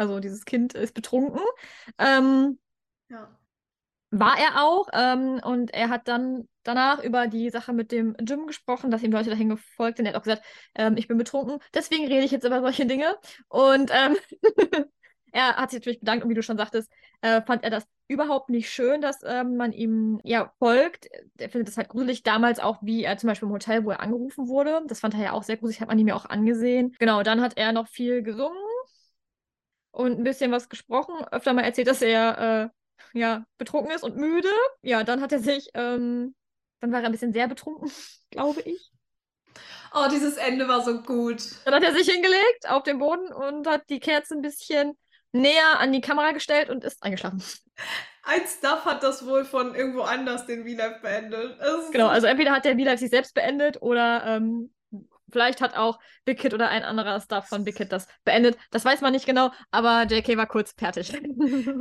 Speaker 2: also dieses Kind ist betrunken. Ähm,
Speaker 1: Ja.
Speaker 2: war er auch. Ähm, und er hat dann danach über die Sache mit dem Gym gesprochen, dass ihm Leute dahin gefolgt sind. Er hat auch gesagt, ähm, ich bin betrunken, deswegen rede ich jetzt über solche Dinge. Und ähm, er hat sich natürlich bedankt und wie du schon sagtest, äh, fand er das überhaupt nicht schön, dass ähm, man ihm ja folgt. Er findet es halt gruselig. Damals auch, wie er zum Beispiel im Hotel, wo er angerufen wurde. Das fand er ja auch sehr gruselig, hat man ihm ja auch angesehen. Genau, dann hat er noch viel gesungen und ein bisschen was gesprochen. Öfter mal erzählt, dass er äh, ja betrunken ist und müde. Ja, dann hat er sich, ähm, dann war er ein bisschen sehr betrunken, glaube ich.
Speaker 1: Oh, dieses Ende war so gut.
Speaker 2: Dann hat er sich hingelegt auf den Boden und hat die Kerze ein bisschen näher an die Kamera gestellt und ist eingeschlafen.
Speaker 1: Ein Stuff hat das wohl von irgendwo anders den V-Live beendet.
Speaker 2: Genau,
Speaker 1: so-
Speaker 2: also entweder hat der V-Live sich selbst beendet oder ähm, vielleicht hat auch Big Kid oder ein anderer Staff von Big Kid das beendet. Das weiß man nicht genau, aber JK war kurz fertig.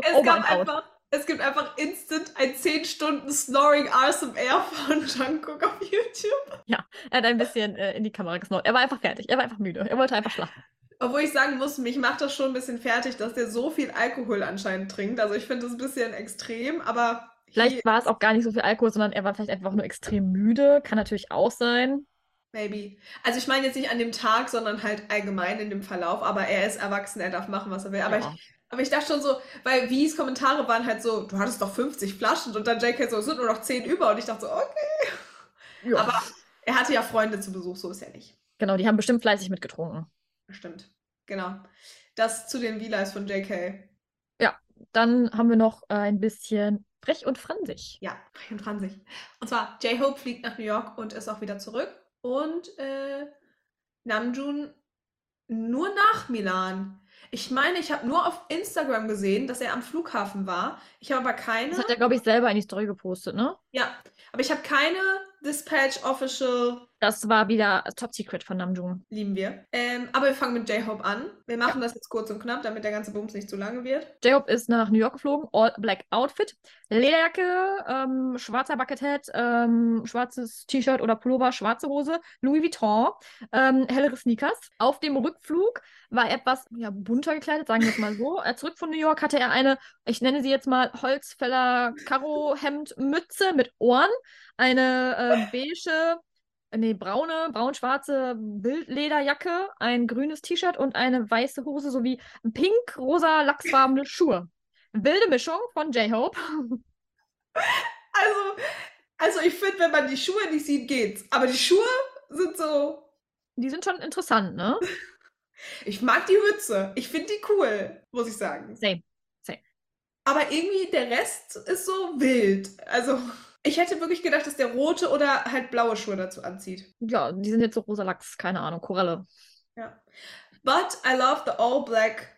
Speaker 1: Es
Speaker 2: Over
Speaker 1: gab einfach, es gibt einfach instant ein 10 Stunden Snoring ASMR von Jungkook auf YouTube.
Speaker 2: Er hat ein bisschen äh, in die Kamera gesnort. Er war einfach fertig. Er war einfach müde. Er wollte einfach schlafen.
Speaker 1: Obwohl ich sagen muss, mich macht das schon ein bisschen fertig, dass der so viel Alkohol anscheinend trinkt. Also ich finde das ein bisschen extrem, aber
Speaker 2: Vielleicht war es auch gar nicht so viel Alkohol, sondern er war vielleicht einfach nur extrem müde. Kann natürlich auch sein.
Speaker 1: Maybe. Also ich meine jetzt nicht an dem Tag, sondern halt allgemein in dem Verlauf. Aber er ist erwachsen, er darf machen, was er will. Aber
Speaker 2: Ja.
Speaker 1: ich, aber ich dachte schon so, weil Wies Kommentare waren halt so, du hattest doch 50 Flaschen und dann JK so, es sind nur noch 10 über. Und ich dachte so, okay.
Speaker 2: Ja.
Speaker 1: Aber er hatte ja Freunde zu Besuch, so ist er nicht.
Speaker 2: Genau, die haben bestimmt fleißig mitgetrunken.
Speaker 1: Stimmt. Genau. Das zu den V-Lives von JK.
Speaker 2: Dann haben wir noch äh, ein bisschen frech und fransig.
Speaker 1: Ja, und Franzig. Und zwar, J-Hope fliegt nach New York und ist auch wieder zurück. Und äh, Namjoon nur nach Milan. Ich meine, ich habe nur auf Instagram gesehen, dass er am Flughafen war. Ich habe aber keine.
Speaker 2: Das hat er, glaube ich, selber in die Story gepostet, ne?
Speaker 1: ja, aber ich habe keine Dispatch Official.
Speaker 2: Das war wieder Top Secret von Namjoon.
Speaker 1: Lieben wir. Ähm, aber wir fangen mit J-Hope an. Wir machen das jetzt kurz und knapp, damit der ganze Bums nicht zu lange wird.
Speaker 2: J-Hope ist nach New York geflogen, All Black Outfit, Lederjacke, ähm, schwarzer Buckethead, ähm, schwarzes T-Shirt oder Pullover, schwarze Hose, Louis Vuitton, ähm, hellere Sneakers. Auf dem Rückflug war er etwas ja, bunter gekleidet, sagen wir es mal so. Äh, zurück von New York hatte er eine, ich nenne sie jetzt mal Holzfäller Karo-Hemd-Mütze mit Ohren, eine äh, beige nee, braune, braun-schwarze Wildlederjacke, ein grünes T-Shirt und eine weiße Hose sowie pink-rosa lachsfarbene Schuhe. Wilde Mischung von J-Hope.
Speaker 1: Also, also ich finde, wenn man die Schuhe nicht sieht, geht's. Aber die Schuhe sind so.
Speaker 2: Die sind schon interessant, ne?
Speaker 1: Ich mag die Mütze. Ich finde die cool, muss ich sagen.
Speaker 2: Same.
Speaker 1: Aber irgendwie der Rest ist so wild. Also, ich hätte wirklich gedacht, dass der rote oder halt blaue Schuhe dazu anzieht.
Speaker 2: Ja, die sind jetzt so rosa Lachs, keine Ahnung, Koralle.
Speaker 1: Ja. But I love the all black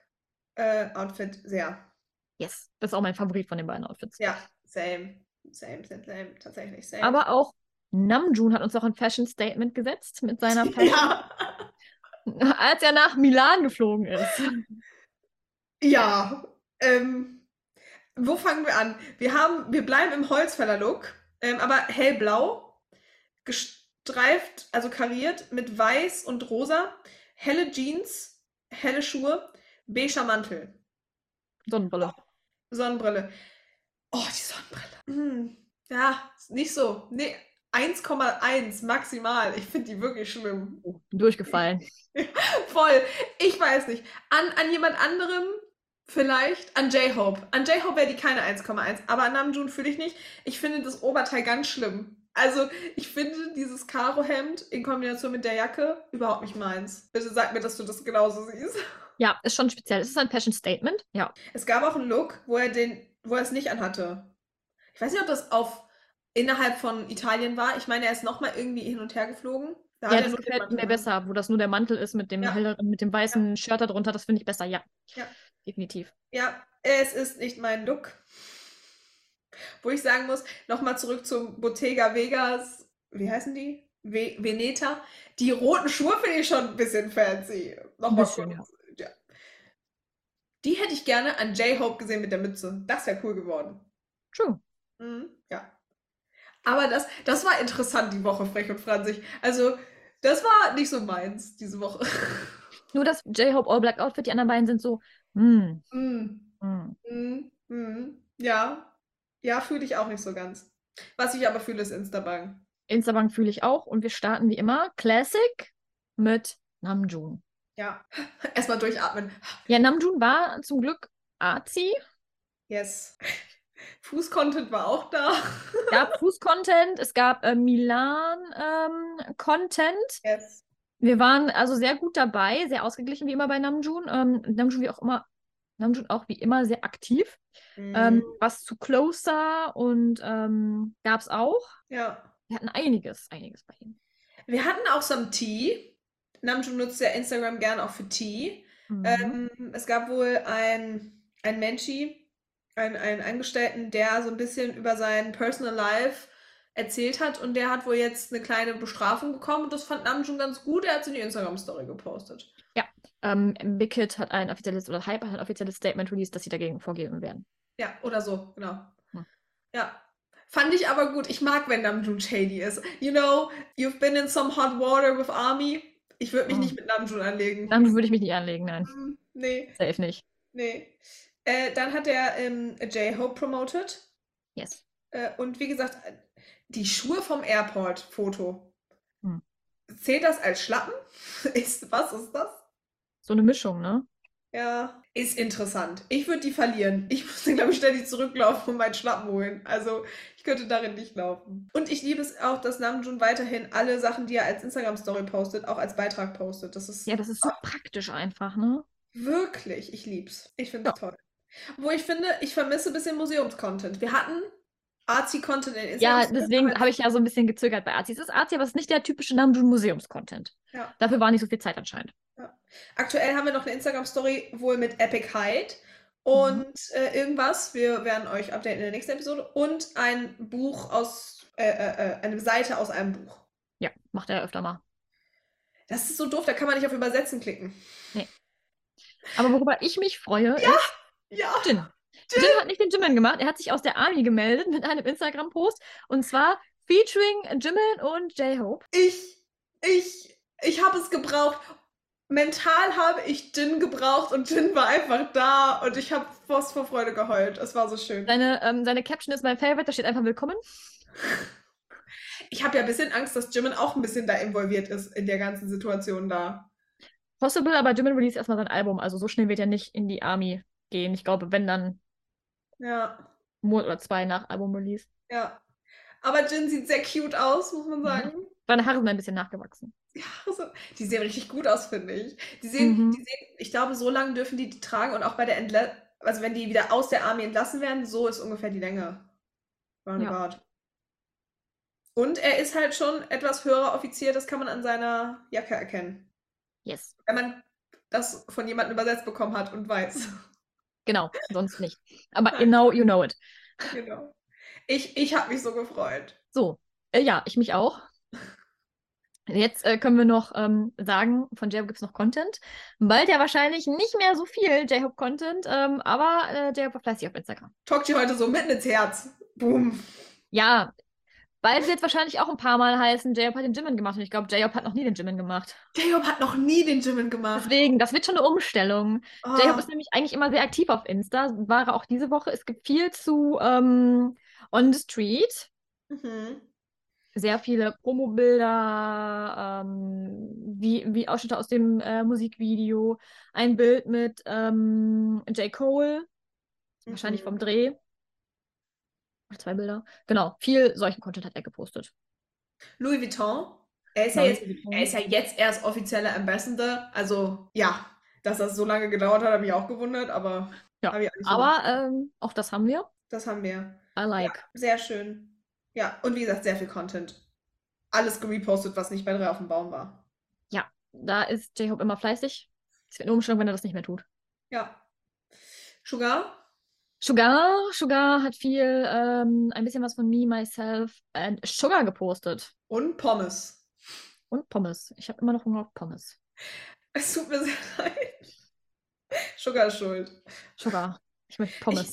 Speaker 1: äh, Outfit sehr.
Speaker 2: Yes, das ist auch mein Favorit von den beiden Outfits.
Speaker 1: Ja, same. Same, same, same. Tatsächlich same.
Speaker 2: Aber auch Namjoon hat uns auch ein Fashion Statement gesetzt mit seiner Fashion,
Speaker 1: ja.
Speaker 2: als er nach Milan geflogen ist.
Speaker 1: Ja. Ähm, wo fangen wir an? Wir haben, wir bleiben im Holzfäller-Look, ähm, aber hellblau, gestreift, also kariert mit weiß und rosa, helle Jeans, helle Schuhe, beiger Mantel,
Speaker 2: Sonnenbrille.
Speaker 1: Sonnenbrille. Oh, die Sonnenbrille. Hm. Ja, nicht so. Nee, 1,1 maximal. Ich finde die wirklich schlimm.
Speaker 2: Oh, durchgefallen.
Speaker 1: Voll. Ich weiß nicht. An, an jemand anderem vielleicht? An J-Hope. An J-Hope wäre die keine 1,1. Aber an Namjoon fühle ich nicht. Ich finde das Oberteil ganz schlimm. Also, ich finde dieses Karohemd in Kombination mit der Jacke überhaupt nicht meins. Bitte sag mir, dass du das genauso siehst.
Speaker 2: Ja, ist schon speziell. Es ist ein Fashion Statement. Ja.
Speaker 1: Es gab auch einen Look, wo er den, wo er es nicht anhatte. Ich weiß nicht, ob das auf innerhalb von Italien war. Ich meine, er ist nochmal irgendwie hin und her geflogen. Da
Speaker 2: Ja, das gefällt mir besser, wo das nur der Mantel ist mit dem
Speaker 1: Ja.
Speaker 2: helleren, mit dem weißen Shirt darunter. Das finde ich besser, ja.
Speaker 1: Ja.
Speaker 2: Definitiv.
Speaker 1: Ja, es ist nicht mein Look. Wo ich sagen muss, nochmal zurück zum Bottega Vegas, wie heißen die? Ve Veneta. Die roten Schuhe finde ich schon ein bisschen fancy. Nochmal
Speaker 2: Bisschen,
Speaker 1: kurz. Ja. Die hätte ich gerne an J-Hope gesehen mit der Mütze. Das wäre cool geworden.
Speaker 2: True.
Speaker 1: Mhm, ja. Aber das, das war interessant die Woche, frech und franzig. Also, das war nicht so meins diese Woche.
Speaker 2: Nur das J-Hope All Black Outfit, die anderen beiden sind so, hm,
Speaker 1: mm.
Speaker 2: hm.
Speaker 1: Mhm, mhm. Ja, ja, fühle ich auch nicht so ganz. Was ich aber fühle, ist Instabang.
Speaker 2: Instabank fühle ich auch. Und wir starten wie immer Classic mit Namjoon.
Speaker 1: Ja, erstmal durchatmen.
Speaker 2: Ja, Namjoon war zum Glück Arzi.
Speaker 1: Yes. Fuß-Content war auch da.
Speaker 2: gab Fuß-Content, es gab äh, Milan-Content.
Speaker 1: Yes.
Speaker 2: Wir waren also sehr gut dabei, sehr ausgeglichen wie immer bei Namjoon. Ähm, Namjoon wie auch immer, Namjoon auch wie immer sehr aktiv. Ähm,
Speaker 1: Mhm.
Speaker 2: was zu Closer und ähm, gab es auch.
Speaker 1: Ja.
Speaker 2: Wir hatten einiges, einiges bei ihm.
Speaker 1: Wir hatten auch some Tea. Namjoon nutzt ja Instagram gerne auch für Tea.
Speaker 2: Mhm.
Speaker 1: Ähm, es gab wohl ein, ein Mensch, einen, einen Angestellten, der so ein bisschen über sein Personal Life erzählt hat und der hat wohl jetzt eine kleine Bestrafung bekommen und das fand Namjoon ganz gut. Er hat es in die Instagram-Story gepostet.
Speaker 2: Ähm, Big Hit hat ein offizielles, oder Hyper hat ein offizielles Statement released, dass sie dagegen vorgehen werden.
Speaker 1: Ja, oder so, genau.
Speaker 2: Hm.
Speaker 1: Ja. Fand ich aber gut. Ich mag, wenn Namjoon shady ist. You know, you've been in some hot water with Army. Ich würde mich
Speaker 2: Oh.
Speaker 1: nicht mit Namjoon anlegen.
Speaker 2: Namjoon würde ich mich nicht anlegen, nein.
Speaker 1: Hm, Nee,
Speaker 2: Safe nicht.
Speaker 1: nee. Äh, dann hat er ähm, J-Hope promoted.
Speaker 2: Yes.
Speaker 1: Äh, und wie gesagt, die Schuhe vom Airport-Foto.
Speaker 2: Hm.
Speaker 1: Zählt das als Schlappen? Ist, was ist das?
Speaker 2: So eine Mischung, ne?
Speaker 1: Ja, ist interessant. Ich würde die verlieren. Ich müsste, glaube ich, ständig zurücklaufen und meinen Schlappen holen. Also, ich könnte darin nicht laufen. Und ich liebe es auch, dass Namjoon weiterhin alle Sachen, die er als Instagram-Story postet, auch als Beitrag postet. Das ist
Speaker 2: Ja, das ist so praktisch einfach, ne?
Speaker 1: wirklich, ich lieb's. Ich finde es toll. Wo ich finde, ich vermisse ein bisschen Museums-Content. Wir hatten Arzi-Content in
Speaker 2: Ja,
Speaker 1: Instagram.
Speaker 2: deswegen habe ich ja so ein bisschen gezögert bei Arzi. Es ist Arzi, aber es ist nicht der typische Namjoon-Museums-Content.
Speaker 1: Ja.
Speaker 2: Dafür war nicht so viel Zeit anscheinend.
Speaker 1: Aktuell haben wir noch eine Instagram-Story wohl mit Epic Hyde und äh, irgendwas. Wir werden euch updaten in der nächsten Episode. Und ein Buch aus, äh, äh, äh, eine Seite aus einem Buch.
Speaker 2: Ja, macht er öfter mal.
Speaker 1: Das ist so doof, da kann man nicht auf Übersetzen klicken.
Speaker 2: Aber worüber ich mich freue, ist
Speaker 1: Ja,
Speaker 2: Jin. Jin hat nicht den Jimin gemacht. Er hat sich aus der Army gemeldet mit einem Instagram-Post. Und zwar featuring Jimin und J-Hope.
Speaker 1: ich, ich, ich habe es gebraucht. Mental habe ich Jin gebraucht und Jin war einfach da und ich habe fast vor Freude geheult. Es war so schön.
Speaker 2: Seine, ähm, seine Caption ist mein Favorite. Da steht einfach Willkommen.
Speaker 1: Ich habe ja ein bisschen Angst, dass Jimin auch ein bisschen da involviert ist in der ganzen Situation da.
Speaker 2: Possible, aber Jimin release erstmal sein Album. Also so schnell wird er nicht in die Army gehen. Ich glaube, wenn dann
Speaker 1: Ja.
Speaker 2: Monat oder zwei nach Album-Release.
Speaker 1: Ja. Aber Jin sieht sehr cute aus, muss man sagen.
Speaker 2: Seine Haare sind ein bisschen nachgewachsen.
Speaker 1: Ja, also, die sehen richtig gut aus, finde ich. Die sehen,
Speaker 2: Mhm.
Speaker 1: die sehen, ich glaube, so lange dürfen die die tragen und auch bei der Entla also wenn die wieder aus der Armee entlassen werden, so ist ungefähr die Länge. Roundabout. Und er ist halt schon etwas höherer Offizier, das kann man an seiner Jacke erkennen.
Speaker 2: Yes.
Speaker 1: Wenn man das von jemandem übersetzt bekommen hat und weiß.
Speaker 2: Genau, sonst nicht. Aber genau, you know it.
Speaker 1: genau. Ich, ich habe mich so gefreut.
Speaker 2: So, äh, ja, ich mich auch. Jetzt äh, können wir noch ähm, sagen, von J-Hope gibt es noch Content. Bald ja wahrscheinlich nicht mehr so viel J-Hope-Content, ähm, aber äh, J-Hope war fleißig auf Instagram.
Speaker 1: Talk dir heute so mitten ins Herz. Boom.
Speaker 2: Ja, Bald wird wahrscheinlich auch ein paar Mal heißen, J-Hope hat den Jimin gemacht. Und ich glaube, J-Hope hat noch nie den Jimin gemacht.
Speaker 1: J-Hope hat noch nie den Jimin gemacht.
Speaker 2: Deswegen, das wird schon eine Umstellung.
Speaker 1: Oh.
Speaker 2: J-Hope ist nämlich eigentlich immer sehr aktiv auf Insta. War er auch diese Woche. Es gibt viel zu ähm, On the Street.
Speaker 1: Mhm.
Speaker 2: Sehr viele Promobilder, ähm, wie, wie Ausschnitte aus dem äh, Musikvideo. Ein Bild mit ähm, J. Cole, wahrscheinlich
Speaker 1: Mhm.
Speaker 2: vom Dreh. Zwei Bilder. Genau, viel solchen Content hat er gepostet.
Speaker 1: Louis Vuitton. Er ist, ja jetzt, er ist ja jetzt erst offizieller Ambassador. Also, ja, dass das so lange gedauert hat, habe ich auch gewundert, aber.
Speaker 2: Ja,
Speaker 1: ich auch
Speaker 2: Aber ähm, auch das haben wir.
Speaker 1: Das haben wir.
Speaker 2: I like.
Speaker 1: Sehr schön. Ja, und wie gesagt, sehr viel Content. Alles gerepostet, was nicht bei drei auf dem Baum war.
Speaker 2: Ja, da ist J-Hope immer fleißig. Es wird eine Umstellung, wenn er das nicht mehr tut.
Speaker 1: Ja. Sugar?
Speaker 2: Sugar, Sugar hat viel, ähm, ein bisschen was von Me, Myself and Sugar gepostet.
Speaker 1: Und Pommes.
Speaker 2: Und Pommes. Ich habe immer noch Hunger auf Pommes.
Speaker 1: Es tut mir sehr leid. Sugar ist schuld.
Speaker 2: Sugar. Ich möchte Pommes.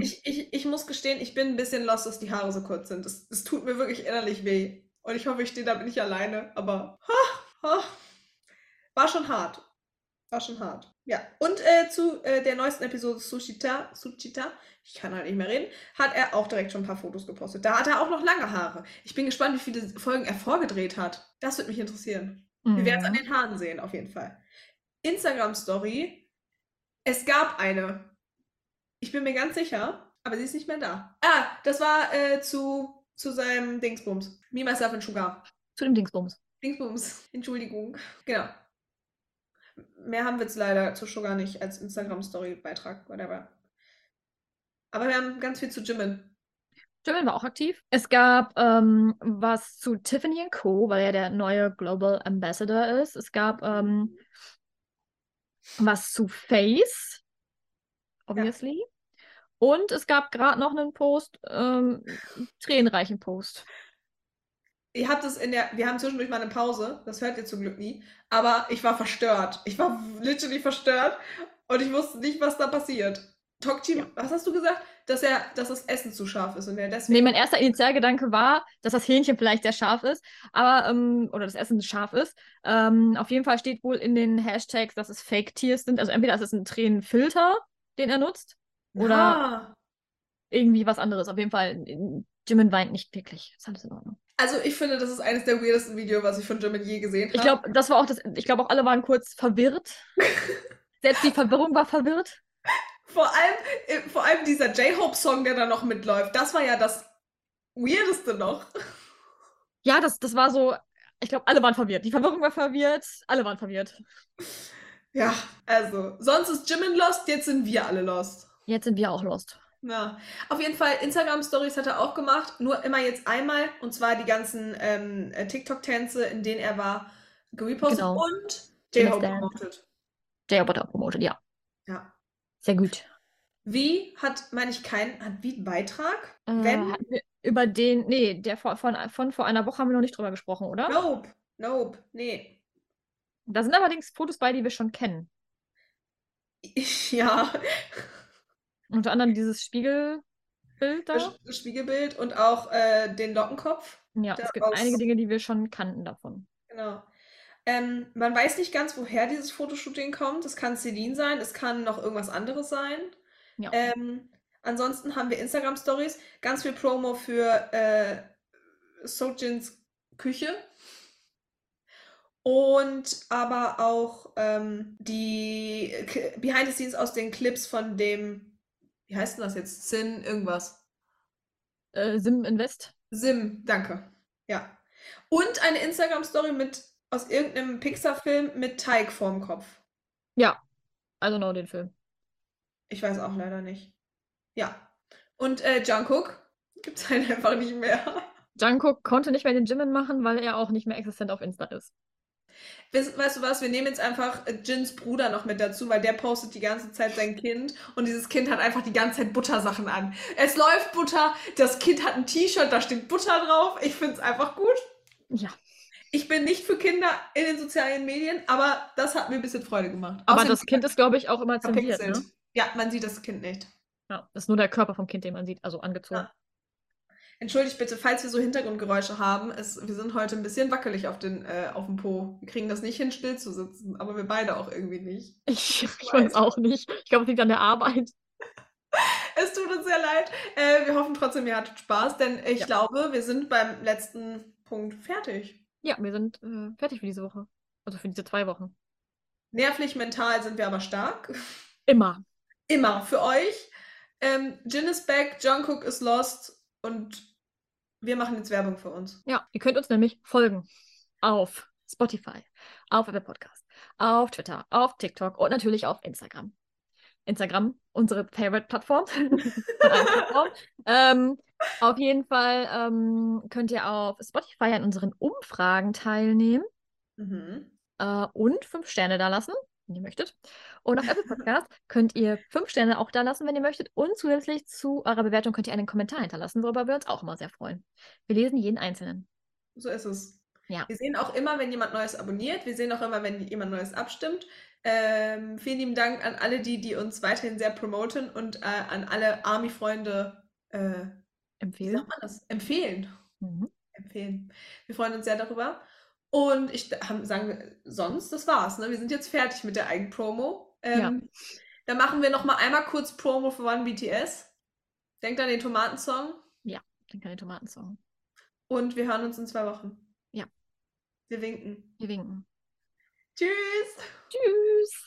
Speaker 1: Ich, ich, ich muss gestehen, ich bin ein bisschen lost, dass die Haare so kurz sind. Es, es tut mir wirklich innerlich weh. Und ich hoffe, ich stehe damit nicht alleine. Aber ha, ha, war schon hart. War schon hart. Ja. Und äh, zu äh, der neuesten Episode Suchita, Suchita, ich kann halt nicht mehr reden, hat er auch direkt schon ein paar Fotos gepostet. Da hat er auch noch lange Haare. Ich bin gespannt, wie viele Folgen er vorgedreht hat. Das würde mich interessieren. Wir werden es an
Speaker 2: Mhm.
Speaker 1: den Haaren sehen, auf jeden Fall. Instagram-Story. Es gab eine. Ich bin mir ganz sicher, aber sie ist nicht mehr da. Ah, das war äh, zu, zu seinem Dingsbums. Me, Myself and Sugar.
Speaker 2: Zu dem Dingsbums.
Speaker 1: Dingsbums. Entschuldigung. Genau. Mehr haben wir jetzt leider zu Sugar nicht als Instagram-Story-Beitrag, whatever. Aber wir haben ganz viel zu Jimin.
Speaker 2: Jimin war auch aktiv. Es gab ähm, was zu Tiffany Co., weil er der neue Global Ambassador ist. Es gab ähm, was zu Face, obviously. Und es gab gerade noch einen Post, ähm, tränenreichen Post.
Speaker 1: Ihr habt es in der, wir haben zwischendurch mal eine Pause, das hört ihr zum Glück nie, aber ich war verstört. Ich war literally verstört und ich wusste nicht, was da passiert. Tokchi,
Speaker 2: Ja.
Speaker 1: was hast du gesagt? Dass er, dass das Essen zu scharf ist und er
Speaker 2: Nee,
Speaker 1: deswegen.
Speaker 2: mein erster Initialgedanke war, dass das Hähnchen vielleicht sehr scharf ist, aber, ähm, oder das Essen scharf ist. Ähm, auf jeden Fall steht wohl in den Hashtags, dass es Fake-Tears sind. Also entweder ist es ein Tränenfilter, den er nutzt, oder
Speaker 1: Ah.
Speaker 2: irgendwie was anderes. Auf jeden Fall, Jimin weint nicht wirklich. Ist alles in Ordnung.
Speaker 1: Also ich finde, das ist eines der weirdesten Videos, was ich von Jimin je gesehen habe.
Speaker 2: Ich glaube, das war auch das, ich glaube auch alle waren kurz verwirrt. Selbst die Verwirrung war verwirrt.
Speaker 1: vor allem, äh, vor allem dieser J-Hope-Song, der da noch mitläuft, das war ja das Weirdeste noch.
Speaker 2: Ja, das, das war so, ich glaube, alle waren verwirrt. Die Verwirrung war verwirrt, alle waren verwirrt.
Speaker 1: Ja, also, sonst ist Jimin lost, jetzt sind wir alle lost.
Speaker 2: Jetzt sind wir auch lost.
Speaker 1: Ja, auf jeden Fall, Instagram-Stories hat er auch gemacht, nur immer jetzt einmal, und zwar die ganzen ähm, äh, TikTok-Tänze, in denen er war, gerepostet
Speaker 2: Genau.
Speaker 1: und J-Hope
Speaker 2: wurde auch promotet, ja.
Speaker 1: Ja.
Speaker 2: Sehr gut.
Speaker 1: Wie hat, meine ich, kein, hat wie einen Beitrag?
Speaker 2: Äh,
Speaker 1: Wenn?
Speaker 2: über den, nee, der von, von, von vor einer Woche haben wir noch nicht drüber gesprochen, oder?
Speaker 1: Nope, nope, nee.
Speaker 2: Da sind allerdings Fotos bei, die wir schon kennen.
Speaker 1: Ja,
Speaker 2: Unter anderem dieses Spiegelbild da.
Speaker 1: das Spiegelbild und auch äh, den Lockenkopf.
Speaker 2: Ja, es gibt einige Dinge, die wir schon kannten davon.
Speaker 1: Genau. Ähm, man weiß nicht ganz, woher dieses Fotoshooting kommt. Es kann Celine sein, es kann noch irgendwas anderes sein.
Speaker 2: Ja.
Speaker 1: Ähm, ansonsten haben wir Instagram-Stories, ganz viel Promo für äh, Sojins Küche. Und aber auch ähm, die Behind the Scenes aus den Clips von dem, wie heißt denn das jetzt? Sin, irgendwas.
Speaker 2: Äh, Sim Invest.
Speaker 1: Sim, danke. Ja. Und eine Instagram-Story mit aus irgendeinem Pixar-Film mit Teig vorm Kopf.
Speaker 2: Ja, also genau den Film.
Speaker 1: Ich weiß auch leider nicht. Ja. Und äh, Jungkook gibt es halt einfach nicht mehr.
Speaker 2: Jungkook konnte nicht mehr den Jimin machen, weil er auch nicht mehr existent auf Insta ist.
Speaker 1: Weißt, du was? Wir nehmen jetzt einfach äh, Jins Bruder noch mit dazu, weil der postet die ganze Zeit sein Kind und dieses Kind hat einfach die ganze Zeit Buttersachen an. Es läuft Butter, das Kind hat ein T-Shirt, da steht Butter drauf. Ich finde es einfach gut.
Speaker 2: Ja.
Speaker 1: Ich bin nicht für Kinder in den sozialen Medien, aber das hat mir ein bisschen Freude gemacht.
Speaker 2: Aber
Speaker 1: Außerdem
Speaker 2: das Kind ist, glaube ich, auch immer zensiert, ne?
Speaker 1: Ja, man sieht das Kind nicht.
Speaker 2: Ja, das ist nur der Körper vom Kind, den man sieht, also angezogen.
Speaker 1: Ja. Entschuldigt bitte, falls wir so Hintergrundgeräusche haben. Es, wir sind heute ein bisschen wackelig auf, den, äh, auf dem Po. Wir kriegen das nicht hin, still zu sitzen, aber wir beide auch irgendwie nicht.
Speaker 2: Ich, ich weiß auch nicht. Ich glaube, es liegt an der Arbeit.
Speaker 1: Es tut uns sehr leid. Äh, wir hoffen trotzdem, ihr hattet Spaß, denn ich
Speaker 2: Ja.
Speaker 1: glaube, wir sind beim letzten Punkt fertig.
Speaker 2: Ja, wir sind äh, fertig für diese Woche. Also für diese zwei Wochen.
Speaker 1: Nervlich, mental sind wir aber stark.
Speaker 2: Immer.
Speaker 1: Immer für euch. Ähm, Jin ist back, Jungkook ist lost und wir machen jetzt Werbung für uns.
Speaker 2: Ja, ihr könnt uns nämlich folgen auf Spotify, auf Apple Podcast, auf Twitter, auf TikTok und natürlich auf Instagram. Instagram, unsere Favorite-Plattform. Ähm, auf jeden Fall ähm, könnt ihr auf Spotify an unseren Umfragen teilnehmen
Speaker 1: Mhm.
Speaker 2: äh, und fünf Sterne da lassen, wenn ihr möchtet. Und auf Apple Podcast könnt ihr fünf Sterne auch da lassen, wenn ihr möchtet. Und zusätzlich zu eurer Bewertung könnt ihr einen Kommentar hinterlassen, worüber wir uns auch immer sehr freuen. Wir lesen jeden einzelnen.
Speaker 1: So ist es.
Speaker 2: Ja.
Speaker 1: Wir sehen auch immer, wenn jemand Neues abonniert. Wir sehen auch immer, wenn jemand Neues abstimmt. Ähm, vielen lieben Dank an alle die, die uns weiterhin sehr promoten und äh, an alle Army-Freunde, äh, wie
Speaker 2: Empfehlen.
Speaker 1: sagt man das? Empfehlen.
Speaker 2: Mhm.
Speaker 1: Empfehlen. Wir freuen uns sehr darüber. Und ich haben, sagen wir, sonst, das war's. Ne? Wir sind jetzt fertig mit der Eigenpromo. Ähm,
Speaker 2: Ja.
Speaker 1: Dann machen wir noch mal einmal kurz Promo für One BTS. Denkt an den Tomatensong
Speaker 2: Dann kann der Tomatensong.
Speaker 1: und wir hören uns in zwei Wochen.
Speaker 2: Ja.
Speaker 1: Wir winken.
Speaker 2: Wir winken.
Speaker 1: Tschüss!
Speaker 2: Tschüss.